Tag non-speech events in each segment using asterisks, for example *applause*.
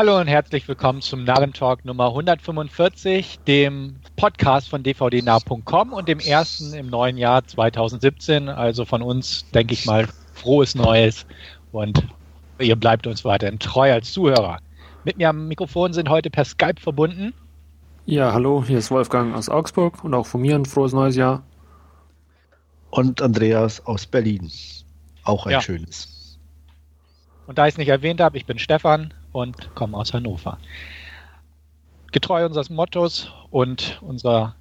Hallo und herzlich willkommen zum Narrentalk Nummer 145, dem Podcast von dvdnah.com und dem ersten im neuen Jahr 2017. Also von uns, denke ich mal, frohes Neues und ihr bleibt uns weiterhin treu als Zuhörer. Mit mir am Mikrofon sind heute per Skype verbunden. Ja, hallo, hier ist Wolfgang aus Augsburg und auch von mir ein frohes neues Jahr. Und Andreas aus Berlin. Auch ein ja. schönes. Und da ich es nicht erwähnt habe, ich bin Stefan und komme aus Hannover. Getreu unseres Mottos und unserer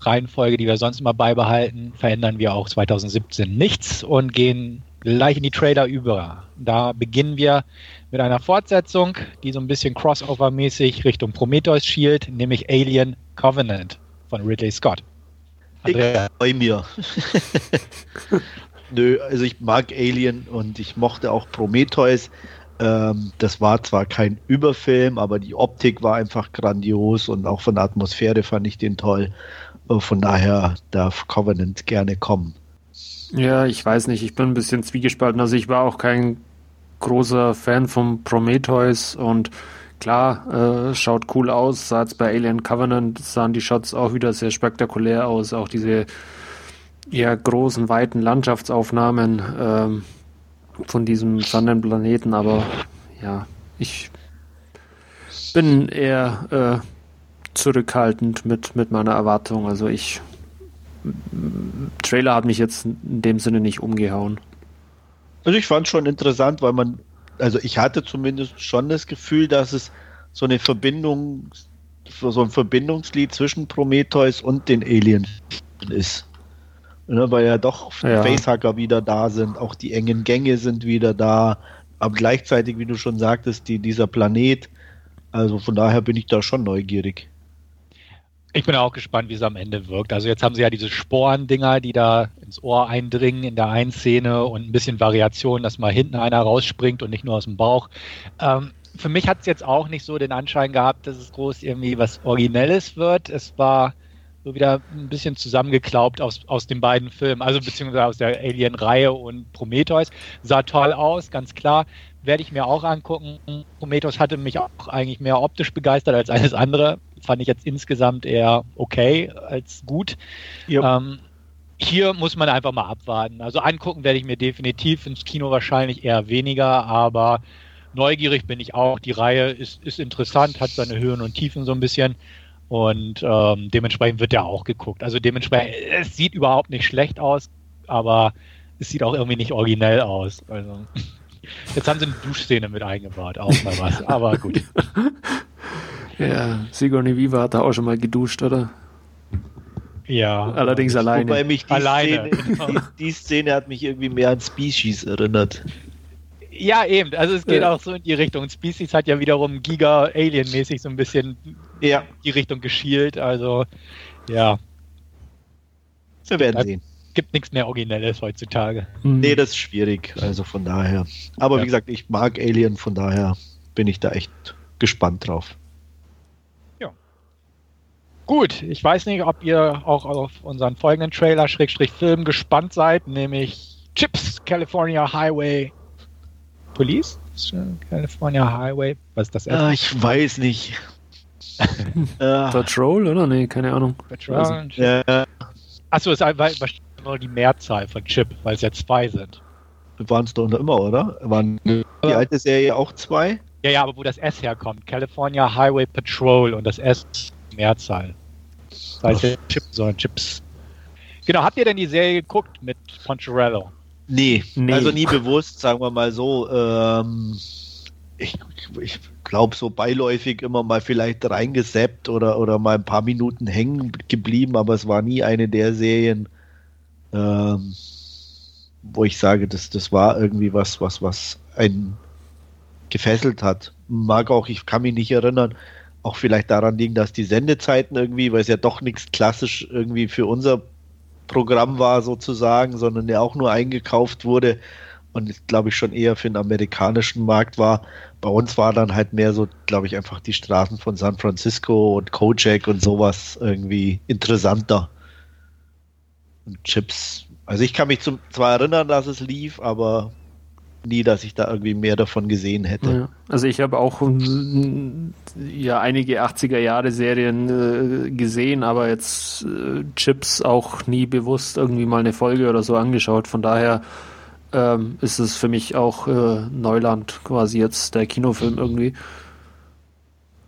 Reihenfolge, die wir sonst immer beibehalten, verändern wir auch 2017 nichts und gehen gleich in die Trailer über. Da beginnen wir mit einer Fortsetzung, die so ein bisschen crossover-mäßig Richtung Prometheus schielt, nämlich Alien Covenant von Ridley Scott. Andrea. Ich bei mir. *laughs* Nö, also ich mag Alien und ich mochte auch Prometheus. Ähm, das war zwar kein Überfilm, aber die Optik war einfach grandios und auch von der Atmosphäre fand ich den toll. Äh, von daher darf Covenant gerne kommen. Ja, ich weiß nicht, ich bin ein bisschen zwiegespalten. Also ich war auch kein großer Fan von Prometheus und klar, äh, schaut cool aus. Sah jetzt bei Alien Covenant, sahen die Shots auch wieder sehr spektakulär aus. Auch diese eher großen, weiten Landschaftsaufnahmen. Ähm, von diesem Sonnenplaneten, aber ja, ich bin eher äh, zurückhaltend mit, mit meiner Erwartung. Also ich Trailer hat mich jetzt in dem Sinne nicht umgehauen. Also ich fand schon interessant, weil man, also ich hatte zumindest schon das Gefühl, dass es so eine Verbindung, so ein Verbindungslied zwischen Prometheus und den Alien ist ne, weil ja doch ja. Facehacker wieder da sind, auch die engen Gänge sind wieder da, aber gleichzeitig, wie du schon sagtest, die, dieser Planet, also von daher bin ich da schon neugierig. Ich bin auch gespannt, wie es am Ende wirkt. Also jetzt haben sie ja diese Sporendinger, die da ins Ohr eindringen in der einen Szene und ein bisschen Variation, dass mal hinten einer rausspringt und nicht nur aus dem Bauch. Ähm, für mich hat es jetzt auch nicht so den Anschein gehabt, dass es groß irgendwie was Originelles wird. Es war so wieder ein bisschen zusammengeklaubt aus, aus den beiden Filmen, also beziehungsweise aus der Alien-Reihe und Prometheus. Sah toll aus, ganz klar. Werde ich mir auch angucken. Prometheus hatte mich auch eigentlich mehr optisch begeistert als alles andere. Fand ich jetzt insgesamt eher okay als gut. Ähm, hier muss man einfach mal abwarten. Also angucken werde ich mir definitiv ins Kino wahrscheinlich eher weniger, aber neugierig bin ich auch. Die Reihe ist, ist interessant, hat seine Höhen und Tiefen so ein bisschen. Und ähm, dementsprechend wird ja auch geguckt. Also dementsprechend, es sieht überhaupt nicht schlecht aus, aber es sieht auch irgendwie nicht originell aus. Also *laughs* jetzt haben sie eine Duschszene mit eingebaut, auch mal was. *laughs* Aber gut. *laughs* Ja, Sigourney Viva hat da auch schon mal geduscht, oder? Ja. Allerdings alleine. Wobei mich die, alleine. Szene, die, die Szene hat mich irgendwie mehr an Species erinnert. Ja, eben. Also es geht ja. auch so in die Richtung. Species hat ja wiederum Giga-Alien-mäßig so ein bisschen ja. die Richtung geschielt. Also, ja. Wir werden sehen. Gibt nichts mehr Originelles heutzutage. Mhm. Nee, das ist schwierig. Also von daher. Aber ja. wie gesagt, ich mag Alien, von daher bin ich da echt gespannt drauf. Ja. Gut, ich weiß nicht, ob ihr auch auf unseren folgenden Trailer, Schrägstrich Film gespannt seid, nämlich Chips California Highway Police? California Highway? Was ist das? Ah, ich weiß nicht. *laughs* Patrol, oder? Nee, keine Ahnung. Patrol. Ja. Achso, es ist wahrscheinlich nur die Mehrzahl von Chip, weil es ja zwei sind. Waren es doch immer, oder? Waren die alte Serie auch zwei? Ja, ja, aber wo das S herkommt. California Highway Patrol und das S Mehrzahl. Das heißt ja Chip, sondern Chips. Genau, habt ihr denn die Serie geguckt mit Poncherello? Nee, nee, also nie bewusst, sagen wir mal so. Ähm, ich, ich glaube, so beiläufig immer mal vielleicht reingesappt oder, oder mal ein paar Minuten hängen geblieben, aber es war nie eine der Serien, ähm, wo ich sage, das, das war irgendwie was, was, was einen gefesselt hat. Mag auch, ich kann mich nicht erinnern, auch vielleicht daran liegen, dass die Sendezeiten irgendwie, weil es ja doch nichts klassisch irgendwie für unser Programm war sozusagen, sondern der auch nur eingekauft wurde und glaube ich schon eher für den amerikanischen Markt war. Bei uns war dann halt mehr so, glaube ich, einfach die Straßen von San Francisco und Kojak und sowas irgendwie interessanter. Und Chips. Also ich kann mich zum, zwar erinnern, dass es lief, aber nie, dass ich da irgendwie mehr davon gesehen hätte. Ja. Also ich habe auch ja einige 80er Jahre Serien äh, gesehen, aber jetzt äh, Chips auch nie bewusst irgendwie mal eine Folge oder so angeschaut. Von daher ähm, ist es für mich auch äh, Neuland quasi jetzt der Kinofilm irgendwie.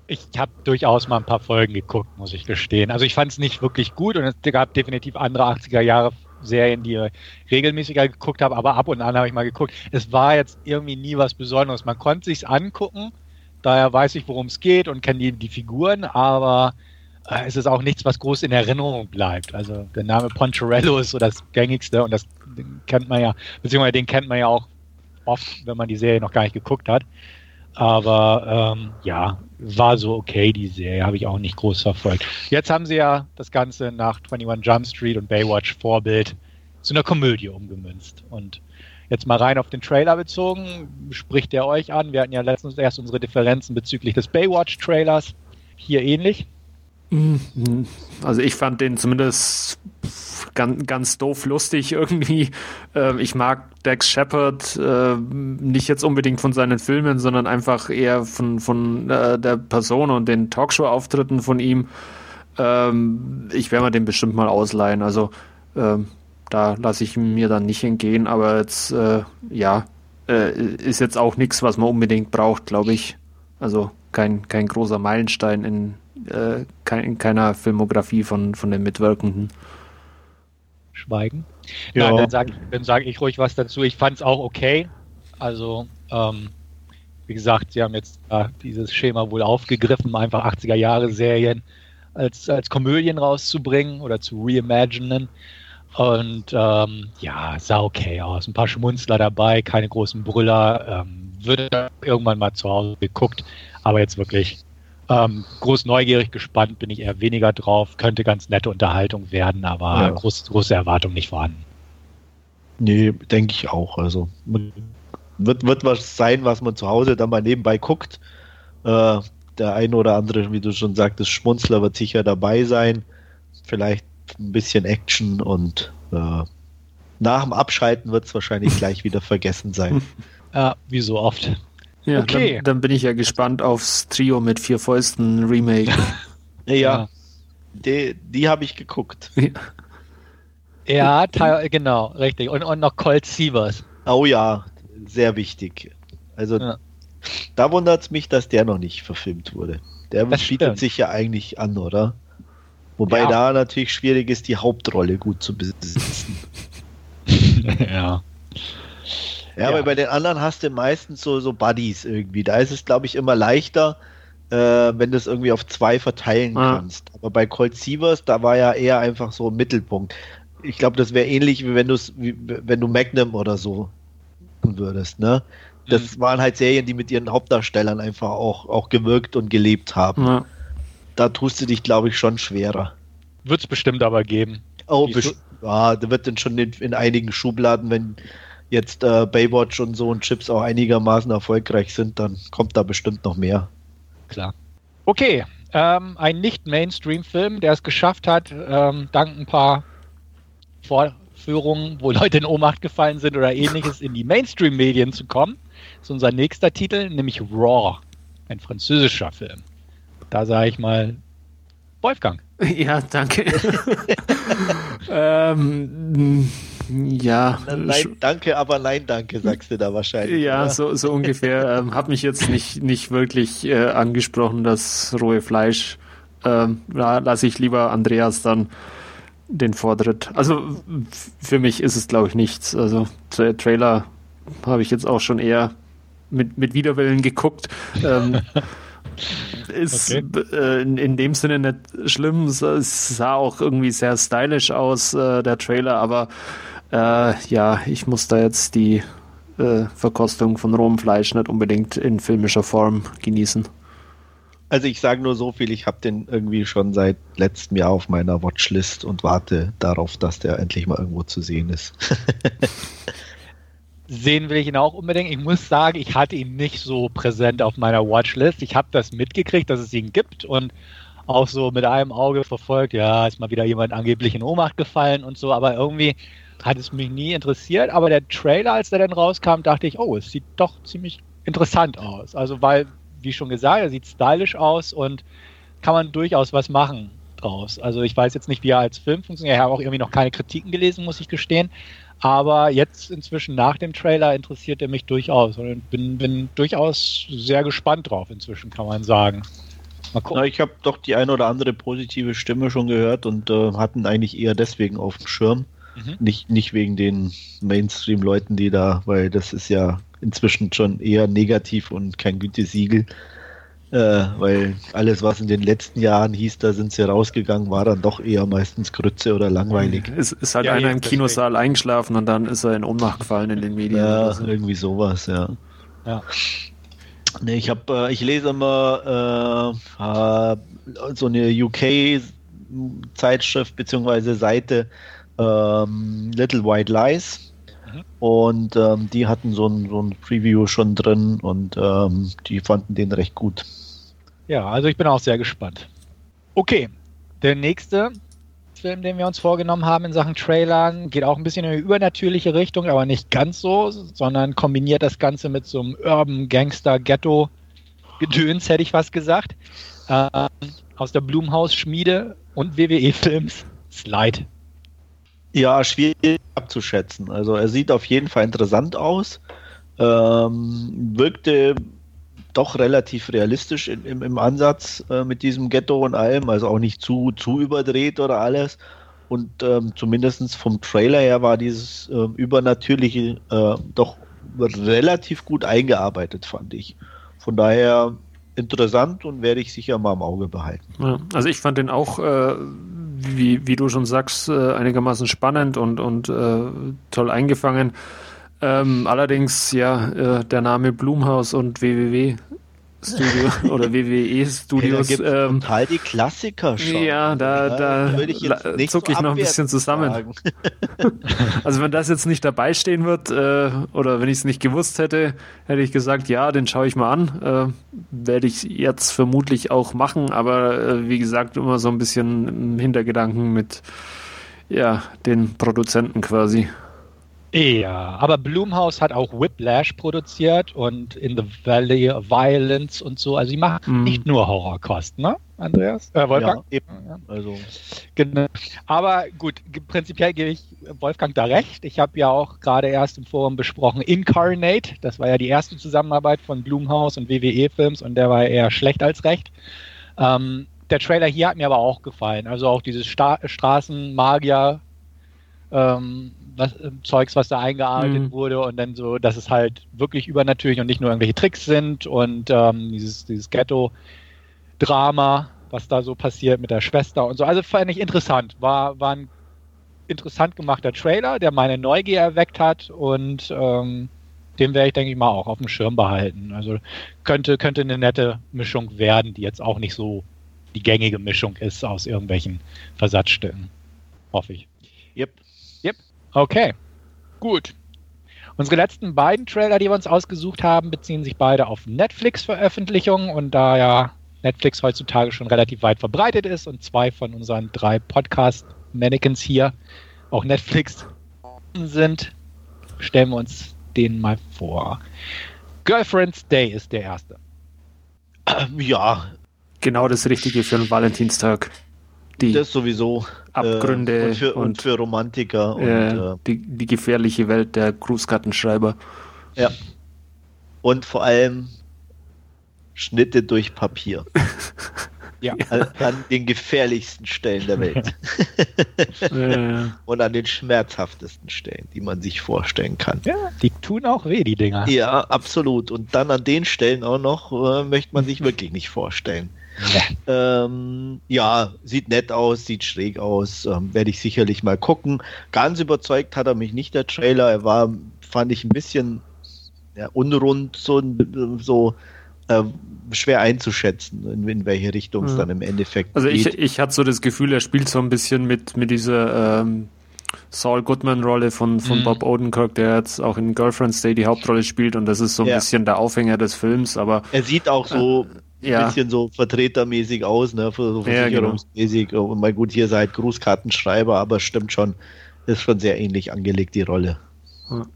Ich habe durchaus mal ein paar Folgen geguckt, muss ich gestehen. Also ich fand es nicht wirklich gut und es gab definitiv andere 80er Jahre Serien, die ich regelmäßiger geguckt habe, aber ab und an habe ich mal geguckt. Es war jetzt irgendwie nie was Besonderes. Man konnte sich's angucken, daher weiß ich, worum es geht und kenne die, die Figuren, aber äh, es ist auch nichts, was groß in Erinnerung bleibt. Also der Name Poncherello ist so das gängigste und das kennt man ja, beziehungsweise den kennt man ja auch oft, wenn man die Serie noch gar nicht geguckt hat. Aber ähm, ja, war so okay, die Serie, habe ich auch nicht groß verfolgt. Jetzt haben sie ja das Ganze nach 21 Jump Street und Baywatch Vorbild zu einer Komödie umgemünzt. Und jetzt mal rein auf den Trailer bezogen, spricht der euch an? Wir hatten ja letztens erst unsere Differenzen bezüglich des Baywatch-Trailers. Hier ähnlich. Mhm. Also ich fand den zumindest ganz, ganz doof lustig irgendwie. Ähm, ich mag Dex Shepard äh, nicht jetzt unbedingt von seinen Filmen, sondern einfach eher von, von äh, der Person und den Talkshow-Auftritten von ihm. Ähm, ich werde mir den bestimmt mal ausleihen. Also ähm, da lasse ich mir dann nicht entgehen, aber jetzt, äh, ja, äh, ist jetzt auch nichts, was man unbedingt braucht, glaube ich. Also kein, kein großer Meilenstein in, äh, kein, in keiner Filmografie von, von den Mitwirkenden. Schweigen. Ja, dann sage sag ich ruhig was dazu. Ich fand es auch okay. Also, ähm, wie gesagt, sie haben jetzt äh, dieses Schema wohl aufgegriffen, einfach 80er Jahre Serien als, als Komödien rauszubringen oder zu reimaginen. Und ähm, ja, sah okay aus. Ein paar Schmunzler dabei, keine großen Brüller. Ähm, würde irgendwann mal zu Hause geguckt, aber jetzt wirklich ähm, groß neugierig gespannt bin ich eher weniger drauf. Könnte ganz nette Unterhaltung werden, aber ja. groß, große Erwartung nicht vorhanden. Nee, denke ich auch. Also wird, wird was sein, was man zu Hause dann mal nebenbei guckt. Äh, der eine oder andere, wie du schon sagtest, Schmunzler wird sicher dabei sein. Vielleicht ein bisschen Action und äh, nach dem Abschalten wird es wahrscheinlich gleich *laughs* wieder vergessen sein. Ja, wie so oft. Ja, okay. Dann, dann, bin ich ja gespannt aufs Trio mit vier Fäusten Remake. *laughs* ja, ja. die, die habe ich geguckt. Ja, ja genau, richtig. Und, und noch Colt Sievers. Oh ja, sehr wichtig. Also ja. da wundert es mich, dass der noch nicht verfilmt wurde. Der das bietet stimmt. sich ja eigentlich an, oder? Wobei ja. da natürlich schwierig ist, die Hauptrolle gut zu besitzen. *laughs* ja. Ja, aber bei den anderen hast du meistens so, so Buddies irgendwie. Da ist es, glaube ich, immer leichter, äh, wenn du es irgendwie auf zwei verteilen ah. kannst. Aber bei Colt Sievers, da war ja eher einfach so ein Mittelpunkt. Ich glaube, das wäre ähnlich, wie wenn, du's, wie wenn du Magnum oder so tun würdest, ne? Das mhm. waren halt Serien, die mit ihren Hauptdarstellern einfach auch, auch gewirkt und gelebt haben. Ja. Da tust du dich, glaube ich, schon schwerer. Wird es bestimmt aber geben. Oh, ja, da wird dann schon in, in einigen Schubladen, wenn jetzt äh, Baywatch und so und Chips auch einigermaßen erfolgreich sind, dann kommt da bestimmt noch mehr. Klar. Okay, ähm, ein Nicht-Mainstream-Film, der es geschafft hat, ähm, dank ein paar Vorführungen, wo *laughs* Leute in Ohnmacht gefallen sind oder ähnliches, in die Mainstream-Medien zu kommen. Das ist unser nächster Titel, nämlich Raw, ein französischer Film. Da sage ich mal Wolfgang. *laughs* Ja, danke. *laughs* ähm, ja. Nein, danke, aber nein, danke, sagst du da wahrscheinlich. Ja, so, so ungefähr. ähm, hat mich jetzt nicht, nicht wirklich äh, angesprochen, das rohe Fleisch. Ähm, da lasse ich lieber Andreas dann den Vortritt. Also für mich ist es, glaube ich, nichts. Also Tra Trailer habe ich jetzt auch schon eher mit, mit Widerwillen geguckt. Ähm, *laughs* ist okay. äh, in, in, dem Sinne nicht schlimm. Es sah auch irgendwie sehr stylisch aus, äh, der Trailer, aber äh, ja, ich muss da jetzt die äh, Verkostung von rohem Fleisch nicht unbedingt in filmischer Form genießen. Also ich sage nur so viel, ich habe den irgendwie schon seit letztem Jahr auf meiner Watchlist und warte darauf, dass der endlich mal irgendwo zu sehen ist. *laughs* sehen will ich ihn auch unbedingt. Ich muss sagen, ich hatte ihn nicht so präsent auf meiner Watchlist. Ich habe das mitgekriegt, dass es ihn gibt und auch so mit einem Auge verfolgt, ja, ist mal wieder jemand angeblich in Ohnmacht gefallen und so, aber irgendwie hat es mich nie interessiert, aber der Trailer, als der dann rauskam, dachte ich, oh, es sieht doch ziemlich interessant aus. Also weil, wie schon gesagt, er sieht stylisch aus und kann man durchaus was machen draus. Also ich weiß jetzt nicht, wie er als Film funktioniert. Ich habe auch irgendwie noch keine Kritiken gelesen, muss ich gestehen. Aber jetzt inzwischen nach dem Trailer interessiert er mich durchaus und bin, bin durchaus sehr gespannt drauf inzwischen, kann man sagen. Na, ich habe doch die eine oder andere positive Stimme schon gehört und äh, hatten eigentlich eher deswegen auf dem Schirm. Mhm. Nicht, nicht wegen den Mainstream-Leuten, die da, weil das ist ja inzwischen schon eher negativ und kein Gütesiegel. Äh, weil alles, was in den letzten Jahren hieß, da sind sie rausgegangen, war dann doch eher meistens Grütze oder langweilig. Es ist halt ja, einer im Kinosaal deswegen. eingeschlafen und dann ist er in Ohnmacht gefallen in den Medien. Ja, so. irgendwie sowas, ja. Ja. Nee, ich habe, äh, ich lese immer äh, so eine UK-Zeitschrift bzw. Seite ähm, Little White Lies. Mhm. Und ähm, die hatten so ein, so ein Preview schon drin und ähm, die fanden den recht gut. Ja, also ich bin auch sehr gespannt. Okay, der nächste Film, den wir uns vorgenommen haben in Sachen Trailern, geht auch ein bisschen in eine übernatürliche Richtung, aber nicht ganz so, sondern kombiniert das Ganze mit so einem Urban Gangster Ghetto Gedöns, hätte ich was gesagt. Ähm, aus der Blumhaus Schmiede und WWE Films Slide. Ja, schwierig abzuschätzen. Also er sieht auf jeden Fall interessant aus. Ähm, wirkte doch relativ realistisch in, im, im, Ansatz äh, mit diesem Ghetto und allem, also auch nicht zu, zu überdreht oder alles. Und ähm, zumindest vom Trailer her war dieses äh, Übernatürliche äh, doch relativ gut eingearbeitet, fand ich. Von daher interessant und werde ich sicher mal im Auge behalten. Ja, also ich fand den auch, äh, wie, wie du schon sagst, äh, einigermaßen spannend und, und äh, toll eingefangen. Ähm, allerdings, ja, äh, der Name Blumhaus und WWW Studio *laughs* oder WWE Studios. Hey, da ähm, total die Klassiker schon. Ja, da, da, da zucke ich so noch ein bisschen zusammen. *laughs* also wenn das jetzt nicht dabei stehen wird äh, oder wenn ich es nicht gewusst hätte, hätte ich gesagt, ja, den schaue ich mal an. Äh, Werde ich jetzt vermutlich auch machen, aber äh, wie gesagt, immer so ein bisschen im Hintergedanken mit ja, den Produzenten quasi. Ja, aber Blumhouse hat auch Whiplash produziert und In the Valley of Violence und so. Also sie machen mm. nicht nur Horrorkost, ne, Andreas? Äh, Wolfgang? Ja, eben. Also. Genau. Aber gut, prinzipiell gebe ich Wolfgang da recht. Ich habe ja auch gerade erst im Forum besprochen Incarnate. Das war ja die erste Zusammenarbeit von Blumhouse und WWE-Films und der war eher schlecht als recht. Ähm, der Trailer hier hat mir aber auch gefallen. Also auch dieses Sta Straßenmagier ähm, was, äh, Zeugs, was da eingearbeitet mhm. wurde und dann so, dass es halt wirklich übernatürlich und nicht nur irgendwelche Tricks sind und ähm, dieses, dieses Ghetto-Drama, was da so passiert mit der Schwester und so. Also fand ich interessant. War, war ein interessant gemachter Trailer, der meine Neugier erweckt hat und ähm, den werde ich, denke ich mal, auch auf dem Schirm behalten. Also könnte, könnte eine nette Mischung werden, die jetzt auch nicht so die gängige Mischung ist aus irgendwelchen Versatzstücken. Hoffe ich. Okay, gut. Unsere letzten beiden Trailer, die wir uns ausgesucht haben, beziehen sich beide auf Netflix-Veröffentlichungen und da ja Netflix heutzutage schon relativ weit verbreitet ist und zwei von unseren drei Podcast-Mannequins hier auch Netflix sind, stellen wir uns den mal vor. Girlfriend's Day ist der erste. Ja. Genau das Richtige für einen Valentinstag die das sowieso Abgründe äh, und, für, und, und, für, Romantiker und äh, die, die gefährliche Welt der Grußkartenschreiber. Ja. Und vor allem Schnitte durch Papier. *laughs* ja. *laughs* An, den gefährlichsten Stellen der Welt. ja. *laughs* Und an den schmerzhaftesten Stellen, die man sich vorstellen kann. Ja, die tun auch weh, die Dinger. Ja, absolut. Und dann an den Stellen auch noch, äh, möchte man sich wirklich nicht vorstellen. Ja. Ähm, ja, sieht nett aus, sieht schräg aus, ähm, werde ich sicherlich mal gucken. Ganz überzeugt hat er mich nicht, der Trailer. Er war, fand ich, ein bisschen ja, unrund, so, so äh, schwer einzuschätzen, in, in welche Richtung es mhm. dann im Endeffekt also geht. Also ich, ich hatte so das Gefühl, er spielt so ein bisschen mit, mit dieser ähm, Saul Goodman-Rolle von, von mhm. Bob Odenkirk, der jetzt auch in Girlfriend's Day die Hauptrolle spielt und das ist so ein ja. bisschen der Aufhänger des Films, aber er sieht auch so äh, ja. bisschen so vertretermäßig aus, ne, so versicherungsmäßig. Ja, genau. Und mal gut, hier seid Grußkartenschreiber, aber stimmt schon. ist schon sehr ähnlich angelegt, die Rolle. Ja,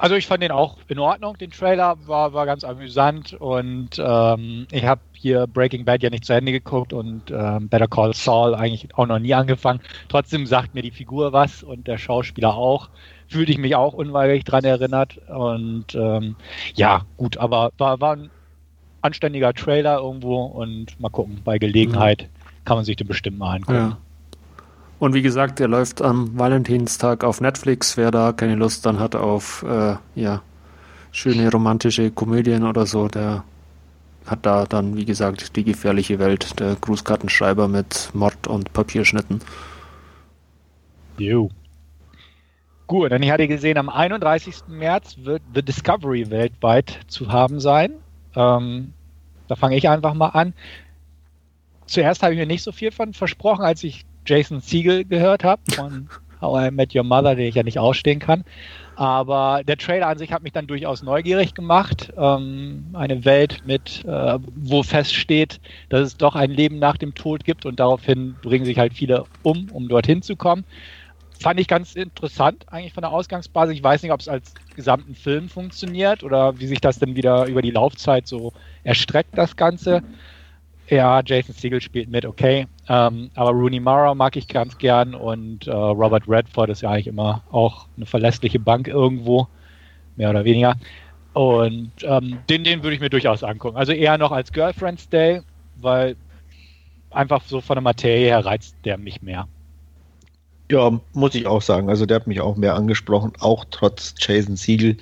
also ich fand den auch in Ordnung, den Trailer war, war ganz amüsant und ähm, ich habe hier Breaking Bad ja nicht zu Ende geguckt und ähm, Better Call Saul eigentlich auch noch nie angefangen. Trotzdem sagt mir die Figur was und der Schauspieler auch. Fühlte ich mich auch unweigerlich dran erinnert und ähm, ja, gut, aber war, war ein anständiger Trailer irgendwo und mal gucken, bei Gelegenheit kann man sich den bestimmt mal angucken. Ja. Und wie gesagt, der läuft am Valentinstag auf Netflix. Wer da keine Lust dann hat auf äh, ja, schöne romantische Komödien oder so, der hat da dann, wie gesagt, die gefährliche Welt, der Grußkartenschreiber mit Mord und Papierschnitten. Jo. Gut, dann ich hatte gesehen, am 31. März wird The Discovery weltweit zu haben sein. Ähm, da fange ich einfach mal an. Zuerst habe ich mir nicht so viel von versprochen, als ich Jason Siegel gehört habe *laughs* von How I Met Your Mother, den ich ja nicht ausstehen kann. Aber der Trailer an sich hat mich dann durchaus neugierig gemacht. Ähm, eine Welt mit, äh, wo feststeht, dass es doch ein Leben nach dem Tod gibt und daraufhin bringen sich halt viele um, um dorthin zu kommen. Fand ich ganz interessant eigentlich von der Ausgangsbasis. Ich weiß nicht, ob es als gesamten Film funktioniert oder wie sich das dann wieder über die Laufzeit so erstreckt, das Ganze. Ja, Jason Siegel spielt mit, okay. Ähm, aber Rooney Mara mag ich ganz gern und äh, Robert Redford ist ja eigentlich immer auch eine verlässliche Bank irgendwo, mehr oder weniger. Und ähm, den, den würde ich mir durchaus angucken. Also eher noch als Girlfriend's Day, weil einfach so von der Materie her reizt der mich mehr. Ja, muss ich auch sagen. Also der hat mich auch mehr angesprochen, auch trotz Jason Siegel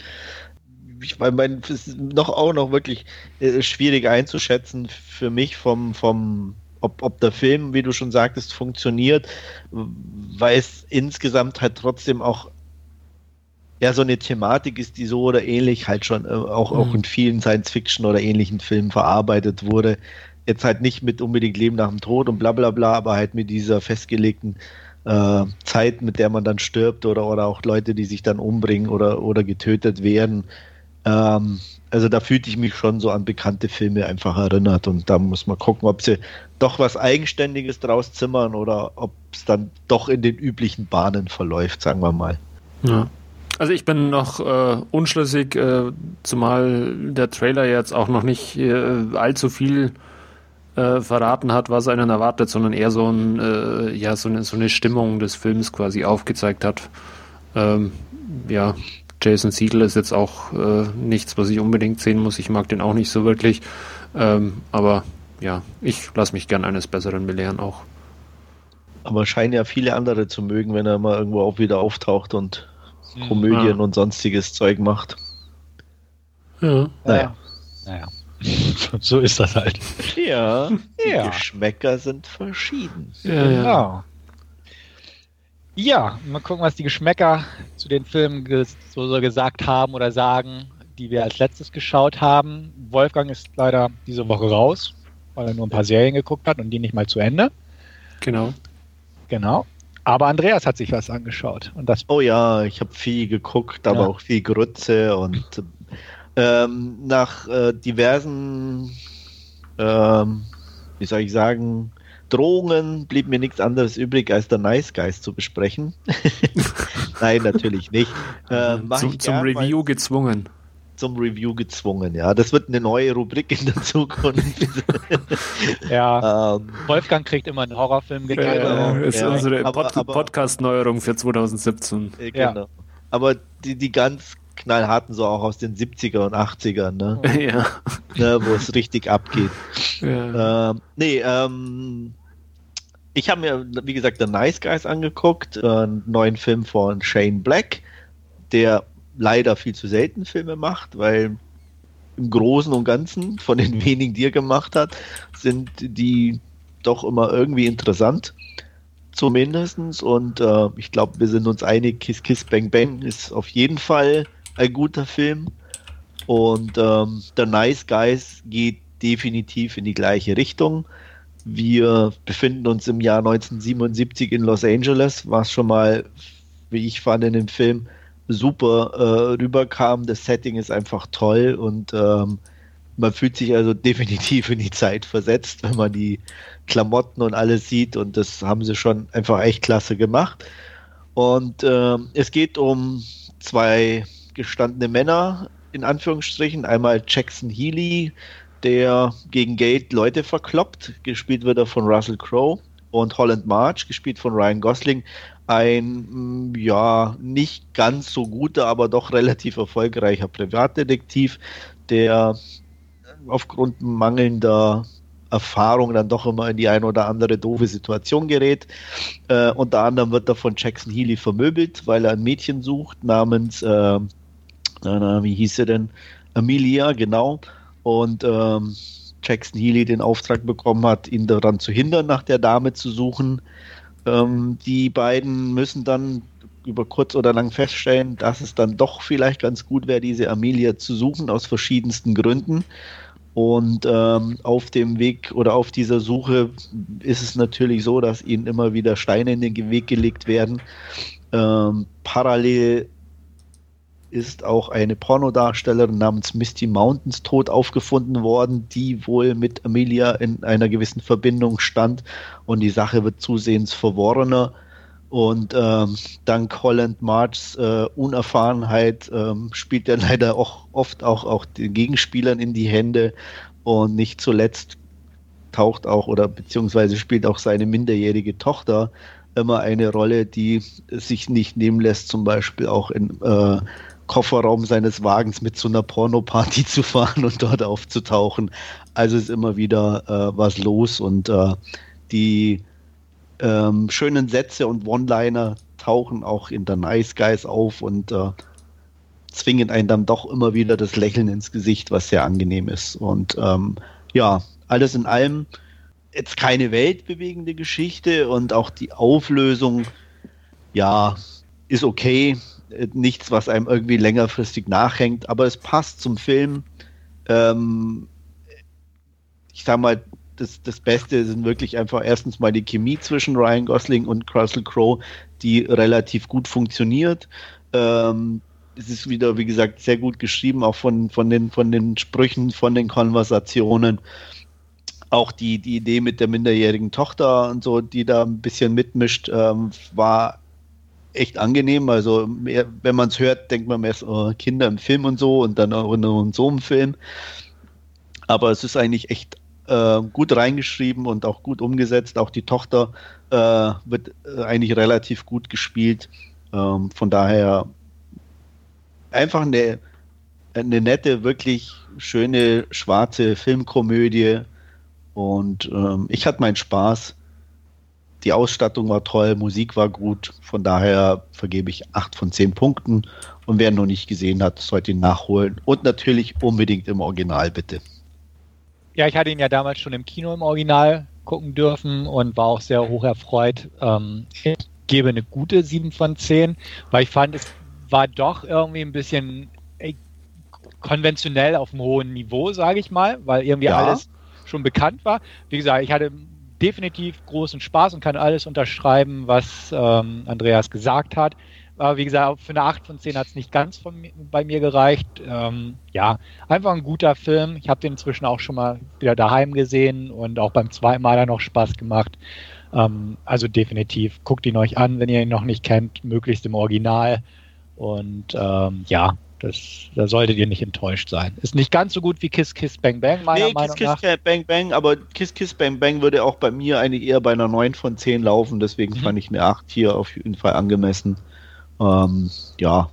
ich meine, es ist noch auch noch wirklich äh, schwierig einzuschätzen für mich vom, vom ob, ob der Film, wie du schon sagtest, funktioniert, weil es insgesamt halt trotzdem auch ja so eine Thematik ist, die so oder ähnlich halt schon äh, auch, mhm. auch in vielen Science-Fiction oder ähnlichen Filmen verarbeitet wurde. Jetzt halt nicht mit unbedingt Leben nach dem Tod und bla bla bla, aber halt mit dieser festgelegten äh, Zeit, mit der man dann stirbt oder, oder auch Leute, die sich dann umbringen oder, oder getötet werden. Ähm, also da fühlte ich mich schon so an bekannte Filme einfach erinnert und da muss man gucken, ob sie doch was Eigenständiges draus zimmern oder ob es dann doch in den üblichen Bahnen verläuft, sagen wir mal. Ja. Also ich bin noch äh, unschlüssig, äh, zumal der Trailer jetzt auch noch nicht äh, allzu viel äh, verraten hat, was einen erwartet, sondern eher so, ein, äh, ja, so, eine, so eine Stimmung des Films quasi aufgezeigt hat. Ähm, ja, Jason Siegel ist jetzt auch äh, nichts, was ich unbedingt sehen muss. Ich mag den auch nicht so wirklich. Ähm, aber ja, ich lasse mich gern eines Besseren belehren auch. Aber scheinen ja viele andere zu mögen, wenn er mal irgendwo auch wieder auftaucht und hm, Komödien ja. und sonstiges Zeug macht. Ja. Naja. Naja. *laughs* so ist das halt. Ja, *laughs* die ja. Geschmäcker sind verschieden. Ja, ja. Genau. Ja, mal gucken, was die Geschmäcker zu den Filmen so, so gesagt haben oder sagen, die wir als letztes geschaut haben. Wolfgang ist leider diese Woche raus, weil er nur ein paar Serien geguckt hat und die nicht mal zu Ende. Genau. Genau. Aber Andreas hat sich was angeschaut. Und das oh ja, ich habe viel geguckt, aber ja. auch viel Grütze und ähm, nach äh, diversen, ähm, wie soll ich sagen, Drohungen blieb mir nichts anderes übrig, als der Nice Guys zu besprechen. *laughs* Nein, natürlich nicht. Äh, zum, zum Review gezwungen. Zum Review gezwungen, ja. Das wird eine neue Rubrik in der Zukunft. *laughs* ja. Ähm, Wolfgang kriegt immer einen Horrorfilm gegeben. Genau. Das ist ja, unsere Pod Podcast-Neuerung für 2017. Äh, genau. Ja. Aber die, die ganz knallharten, so auch aus den 70er und 80ern, ne? *laughs* Ja. Ne, wo es richtig abgeht. Ja. Ähm, nee, ähm, ich habe mir, wie gesagt, The Nice Guys angeguckt, äh, einen neuen Film von Shane Black, der leider viel zu selten Filme macht, weil im Großen und Ganzen von den *laughs* wenigen, die er gemacht hat, sind die doch immer irgendwie interessant. Zumindestens. Und äh, ich glaube, wir sind uns einig, Kiss Kiss Bang Bang ist auf jeden Fall ein guter Film. Und ähm, The Nice Guys geht definitiv in die gleiche Richtung. Wir befinden uns im Jahr 1977 in Los Angeles, was schon mal, wie ich fand, in dem Film super äh, rüberkam. Das Setting ist einfach toll und ähm, man fühlt sich also *laughs* definitiv in die Zeit versetzt, wenn man die Klamotten und alles sieht und das haben sie schon einfach echt klasse gemacht. Und äh, es geht um zwei gestandene Männer, in Anführungsstrichen. Einmal Jackson Healy, der gegen Gate Leute verkloppt. Gespielt wird er von Russell Crowe. Und Holland March, gespielt von Ryan Gosling. Ein, mm, ja, nicht ganz so guter, aber doch relativ erfolgreicher Privatdetektiv, der aufgrund mangelnder Erfahrung dann doch immer in die eine oder andere doofe Situation gerät. Äh, unter anderem wird er von Jackson Healy vermöbelt, weil er ein Mädchen sucht namens, äh, na, wie hieß sie denn? Amelia, genau. Und ähm, Jackson Healy den Auftrag bekommen hat, ihn daran zu hindern, nach der Dame zu suchen. Ähm, die beiden müssen dann über kurz oder lang feststellen, dass es dann doch vielleicht ganz gut wäre, diese Amelia zu suchen, aus verschiedensten Gründen. Und ähm, auf dem Weg oder auf dieser Suche ist es natürlich so, dass ihnen immer wieder Steine in den Weg gelegt werden. Ähm, parallel ist auch eine Pornodarstellerin namens Misty Mountains tot aufgefunden worden, die wohl mit Amelia in einer gewissen Verbindung stand und die Sache wird zusehends verworrener. Und ähm, dank Holland Marchs äh, Unerfahrenheit ähm, spielt er leider auch oft auch, auch den Gegenspielern in die Hände und nicht zuletzt taucht auch oder beziehungsweise spielt auch seine minderjährige Tochter immer eine Rolle, die sich nicht nehmen lässt, zum Beispiel auch in äh, Kofferraum seines Wagens mit zu einer Pornoparty *laughs* zu fahren und dort aufzutauchen. Also ist immer wieder äh, was los und äh, die ähm, schönen Sätze und One-Liner tauchen auch in der Nice Guys auf und äh, zwingen einen dann doch immer wieder das Lächeln ins Gesicht, was sehr angenehm ist. Und ähm, ja, alles in allem jetzt keine weltbewegende Geschichte und auch die Auflösung, ja, ist okay nichts, was einem irgendwie längerfristig nachhängt, aber es passt zum Film. Ähm, ich sag mal, das, das Beste sind wirklich einfach erstens mal die Chemie zwischen Ryan Gosling und Russell Crowe, die relativ gut funktioniert. Ähm, es ist wieder, wie gesagt, sehr gut geschrieben, auch von, von, den, von den Sprüchen, von den Konversationen. Auch die, die Idee mit der minderjährigen Tochter und so, die da ein bisschen mitmischt, ähm, war echt angenehm. Also mehr, wenn man es hört, denkt man mehr so Kinder im Film und so und dann auch in so einem Film. Aber es ist eigentlich echt äh, gut reingeschrieben und auch gut umgesetzt. Auch die Tochter äh, wird äh, eigentlich relativ gut gespielt. Ähm, von daher einfach eine, eine nette, wirklich schöne schwarze Filmkomödie. Und ähm, ich hatte meinen Spaß die Ausstattung war toll, Musik war gut. Von daher vergebe ich 8 von 10 Punkten. Und wer noch nicht gesehen hat, sollte ihn nachholen. Und natürlich unbedingt im Original, bitte. Ja, ich hatte ihn ja damals schon im Kino im Original gucken dürfen und war auch sehr hoch erfreut. Ähm, ich gebe eine gute 7 von 10, weil ich fand, es war doch irgendwie ein bisschen ey, konventionell auf einem hohen Niveau, sage ich mal, weil irgendwie ja. alles schon bekannt war. Wie gesagt, ich hatte definitiv großen Spaß und kann alles unterschreiben, was ähm, Andreas gesagt hat. Aber wie gesagt, für eine 8 von 10 hat es nicht ganz von, bei mir gereicht. Ähm, ja, einfach ein guter Film. Ich habe den inzwischen auch schon mal wieder daheim gesehen und auch beim zweiten Mal noch Spaß gemacht. Ähm, also definitiv, guckt ihn euch an, wenn ihr ihn noch nicht kennt, möglichst im Original. Und ähm, ja, das, da solltet ihr nicht enttäuscht sein. Ist nicht ganz so gut wie Kiss Kiss Bang Bang, meiner nee, Meinung Kiss, nach. Kiss Bang Bang, aber Kiss Kiss Bang Bang würde auch bei mir eigentlich eher bei einer 9 von 10 laufen, deswegen mhm. fand ich eine 8 hier auf jeden Fall angemessen. Ähm, ja.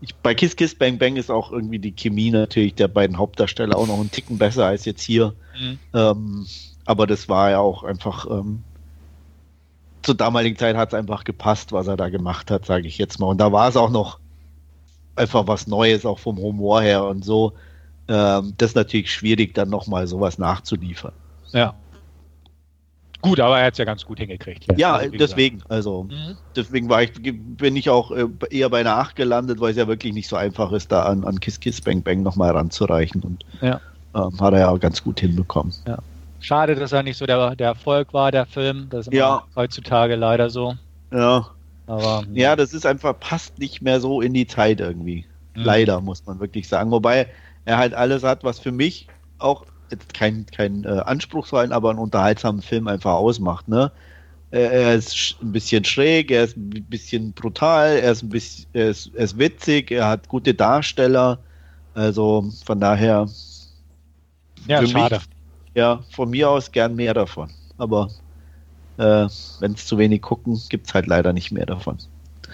Ich, bei Kiss Kiss Bang Bang ist auch irgendwie die Chemie natürlich der beiden Hauptdarsteller auch noch einen Ticken besser als jetzt hier. Mhm. Ähm, aber das war ja auch einfach ähm, zur damaligen Zeit hat es einfach gepasst, was er da gemacht hat, sage ich jetzt mal. Und da war es auch noch einfach was Neues, auch vom Humor her und so. Ähm, das ist natürlich schwierig, dann nochmal sowas nachzuliefern. Ja. Gut, aber er hat es ja ganz gut hingekriegt. Ja, also, deswegen. Also, mhm. deswegen war ich, bin ich auch äh, eher bei einer 8 gelandet, weil es ja wirklich nicht so einfach ist, da an, an Kiss Kiss Bang Bang nochmal ranzureichen. Und ja. ähm, hat er ja auch ganz gut hinbekommen. Ja. Schade, dass er nicht so der, der Erfolg war, der Film. Das ist ja. heutzutage leider so. Ja. Aber, ja, das ist einfach, passt nicht mehr so in die Zeit irgendwie. Mhm. Leider, muss man wirklich sagen. Wobei er halt alles hat, was für mich auch jetzt kein, kein äh, anspruchsvollen, aber einen unterhaltsamen Film einfach ausmacht. Ne? er ist ein bisschen schräg, er ist ein bisschen brutal, er ist ein bisschen, er ist, er ist witzig, er hat gute Darsteller. Also von daher. Ja, schade. Mich, ja, von mir aus gern mehr davon. Aber äh, wenn es zu wenig gucken, gibt es halt leider nicht mehr davon.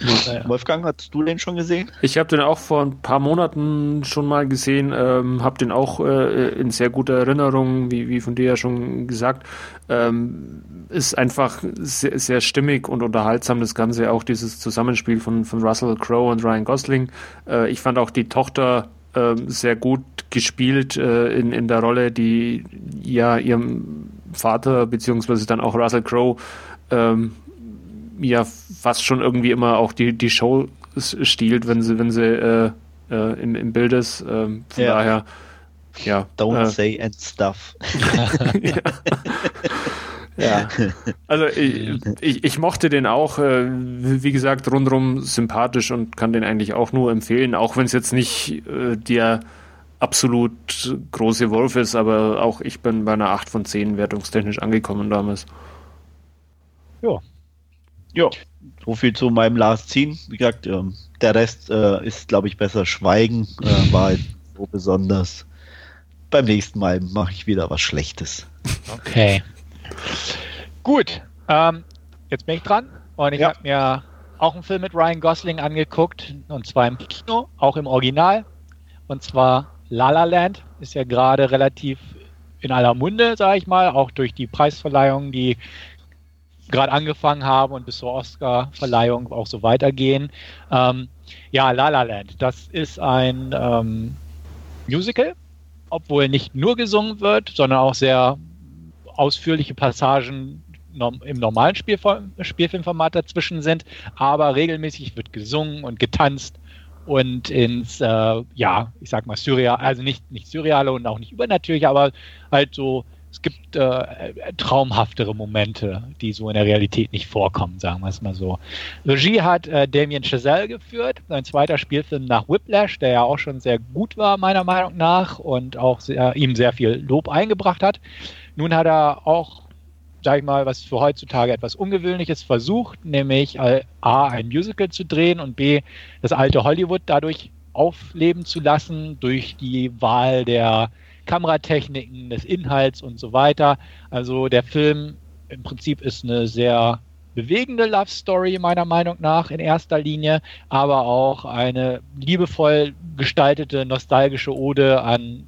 Ja. Wolfgang, hast du den schon gesehen? Ich habe den auch vor ein paar Monaten schon mal gesehen, ähm, habe den auch äh, in sehr guter Erinnerung, wie, wie von dir ja schon gesagt. Ähm, ist einfach sehr, sehr stimmig und unterhaltsam, das Ganze, auch dieses Zusammenspiel von, von Russell Crowe und Ryan Gosling. Äh, ich fand auch die Tochter ähm, sehr gut gespielt äh, in, in der Rolle, die ja ihrem Vater beziehungsweise dann auch Russell Crowe ähm, ja fast schon irgendwie immer auch die, die Show stiehlt, wenn sie, wenn sie äh, äh, im, im Bild ist. Ähm, von ja. daher, ja. Don't äh, say and stuff. *laughs* ja. ja. Also ich, ich, ich, mochte den auch, äh, wie gesagt, rundherum sympathisch und kann den eigentlich auch nur empfehlen, auch wenn es jetzt nicht äh, der absolut große Wolf ist, aber auch ich bin bei einer 8 von 10 wertungstechnisch angekommen damals. Ja, ja, so viel zu meinem Last Scene. Wie gesagt, ähm, der Rest äh, ist, glaube ich, besser schweigen. Äh, war halt so besonders. Beim nächsten Mal mache ich wieder was Schlechtes. Okay. Gut. Ähm, jetzt bin ich dran und ich ja. habe mir auch einen Film mit Ryan Gosling angeguckt und zwar im Kino, auch im Original. Und zwar La La Land ist ja gerade relativ in aller Munde, sage ich mal, auch durch die Preisverleihung, die gerade angefangen haben und bis zur Oscar-Verleihung auch so weitergehen. Ähm, ja, La La Land, das ist ein ähm, Musical, obwohl nicht nur gesungen wird, sondern auch sehr ausführliche Passagen im normalen Spielfilmformat dazwischen sind, aber regelmäßig wird gesungen und getanzt und ins, äh, ja, ich sag mal, surreal, also nicht, nicht surreale und auch nicht übernatürliche, aber halt so es gibt äh, traumhaftere Momente, die so in der Realität nicht vorkommen, sagen wir es mal so. Regie hat äh, Damien Chazelle geführt, sein zweiter Spielfilm nach Whiplash, der ja auch schon sehr gut war, meiner Meinung nach, und auch sehr, ihm sehr viel Lob eingebracht hat. Nun hat er auch, sag ich mal, was für heutzutage etwas Ungewöhnliches versucht, nämlich äh, A, ein Musical zu drehen und B, das alte Hollywood dadurch aufleben zu lassen durch die Wahl der Kameratechniken, des Inhalts und so weiter. Also der Film im Prinzip ist eine sehr bewegende Love Story meiner Meinung nach in erster Linie, aber auch eine liebevoll gestaltete nostalgische Ode an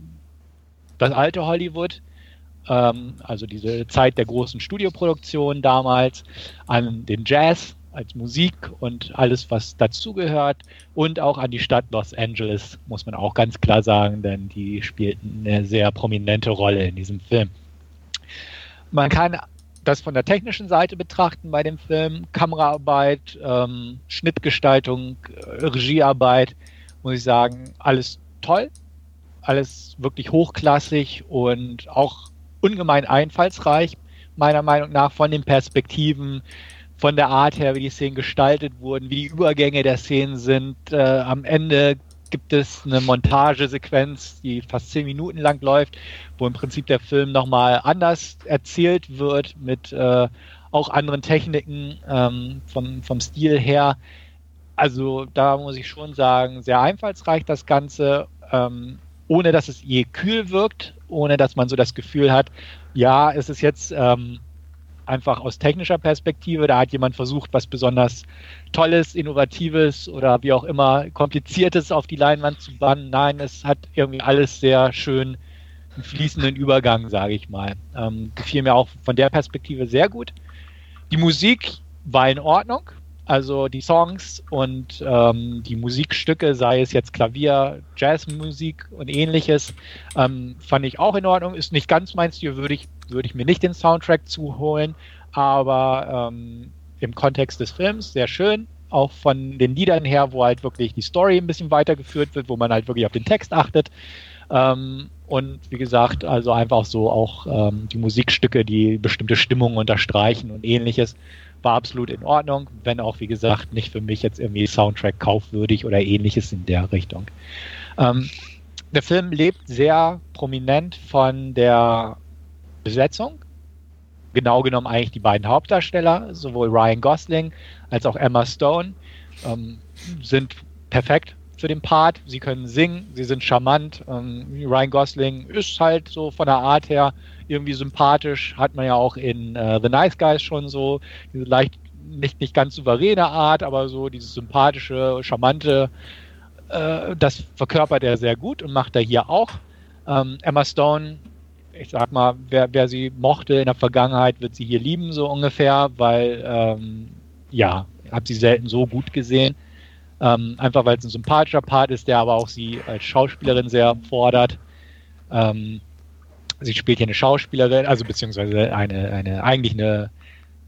das alte Hollywood, ähm, also diese Zeit der großen Studioproduktion damals, an den Jazz, als Musik und alles, was dazugehört und auch an die Stadt Los Angeles, muss man auch ganz klar sagen, denn die spielten eine sehr prominente Rolle in diesem Film. Man kann das von der technischen Seite betrachten bei dem Film, Kameraarbeit, ähm, Schnittgestaltung, Regiearbeit, muss ich sagen, alles toll, alles wirklich hochklassig und auch ungemein einfallsreich, meiner Meinung nach, von den Perspektiven, von der Art her, wie die Szenen gestaltet wurden, wie die Übergänge der Szenen sind. Äh, am Ende gibt es eine Montagesequenz, die fast zehn Minuten lang läuft, wo im Prinzip der Film nochmal anders erzählt wird, mit äh, auch anderen Techniken ähm, vom, vom Stil her. Also da muss ich schon sagen, sehr einfallsreich das Ganze, ähm, ohne dass es je kühl wirkt, ohne dass man so das Gefühl hat, ja, es ist jetzt ähm, einfach aus technischer Perspektive. Da hat jemand versucht, was besonders Tolles, Innovatives oder wie auch immer Kompliziertes auf die Leinwand zu bannen. Nein, es hat irgendwie alles sehr schön einen fließenden Übergang, sage ich mal. Ähm, gefiel mir auch von der Perspektive sehr gut. Die Musik war in Ordnung. Also die Songs und ähm, die Musikstücke, sei es jetzt Klavier, Jazzmusik und ähnliches, ähm, fand ich auch in Ordnung. Ist nicht ganz mein Stil, würde ich, würde ich mir nicht den Soundtrack zuholen, aber ähm, im Kontext des Films sehr schön. Auch von den Liedern her, wo halt wirklich die Story ein bisschen weitergeführt wird, wo man halt wirklich auf den Text achtet. Ähm, und wie gesagt, also einfach so auch ähm, die Musikstücke, die bestimmte Stimmungen unterstreichen und ähnliches war absolut in Ordnung, wenn auch, wie gesagt, nicht für mich jetzt irgendwie Soundtrack kaufwürdig oder ähnliches in der Richtung. Ähm, der Film lebt sehr prominent von der Besetzung. genau genommen eigentlich die beiden Hauptdarsteller, sowohl Ryan Gosling als auch Emma Stone, ähm, sind perfekt für den Part. Sie können singen, sie sind charmant. Ähm, Ryan Gosling ist halt so von der Art her irgendwie sympathisch, hat man ja auch in äh, The Nice Guys schon so diese leicht nicht, nicht ganz souveräne Art, aber so dieses sympathische, charmante, äh, das verkörpert er sehr gut und macht er hier auch. Ähm, Emma Stone, ich sag mal, wer, wer sie mochte in der Vergangenheit, wird sie hier lieben, so ungefähr, weil, ähm, ja, habe sie selten so gut gesehen. Ähm, einfach weil es ein sympathischer Part ist, der aber auch sie als Schauspielerin sehr fordert. Ähm, sie spielt hier eine Schauspielerin, also beziehungsweise eine, eine eigentlich eine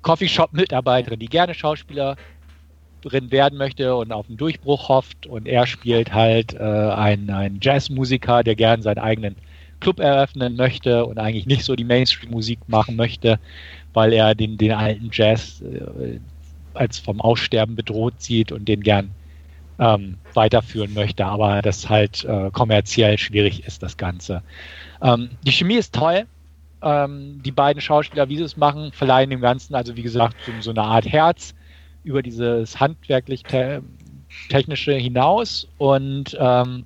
Coffeeshop-Mitarbeiterin, die gerne Schauspielerin werden möchte und auf einen Durchbruch hofft. Und er spielt halt äh, einen, einen Jazzmusiker, der gerne seinen eigenen Club eröffnen möchte und eigentlich nicht so die Mainstream-Musik machen möchte, weil er den, den alten Jazz äh, als vom Aussterben bedroht sieht und den gern ähm, weiterführen möchte, aber das halt äh, kommerziell schwierig ist, das Ganze. Ähm, die Chemie ist toll. Ähm, die beiden Schauspieler, wie sie es machen, verleihen dem Ganzen, also wie gesagt, so, so eine Art Herz über dieses handwerklich-technische hinaus. Und ähm,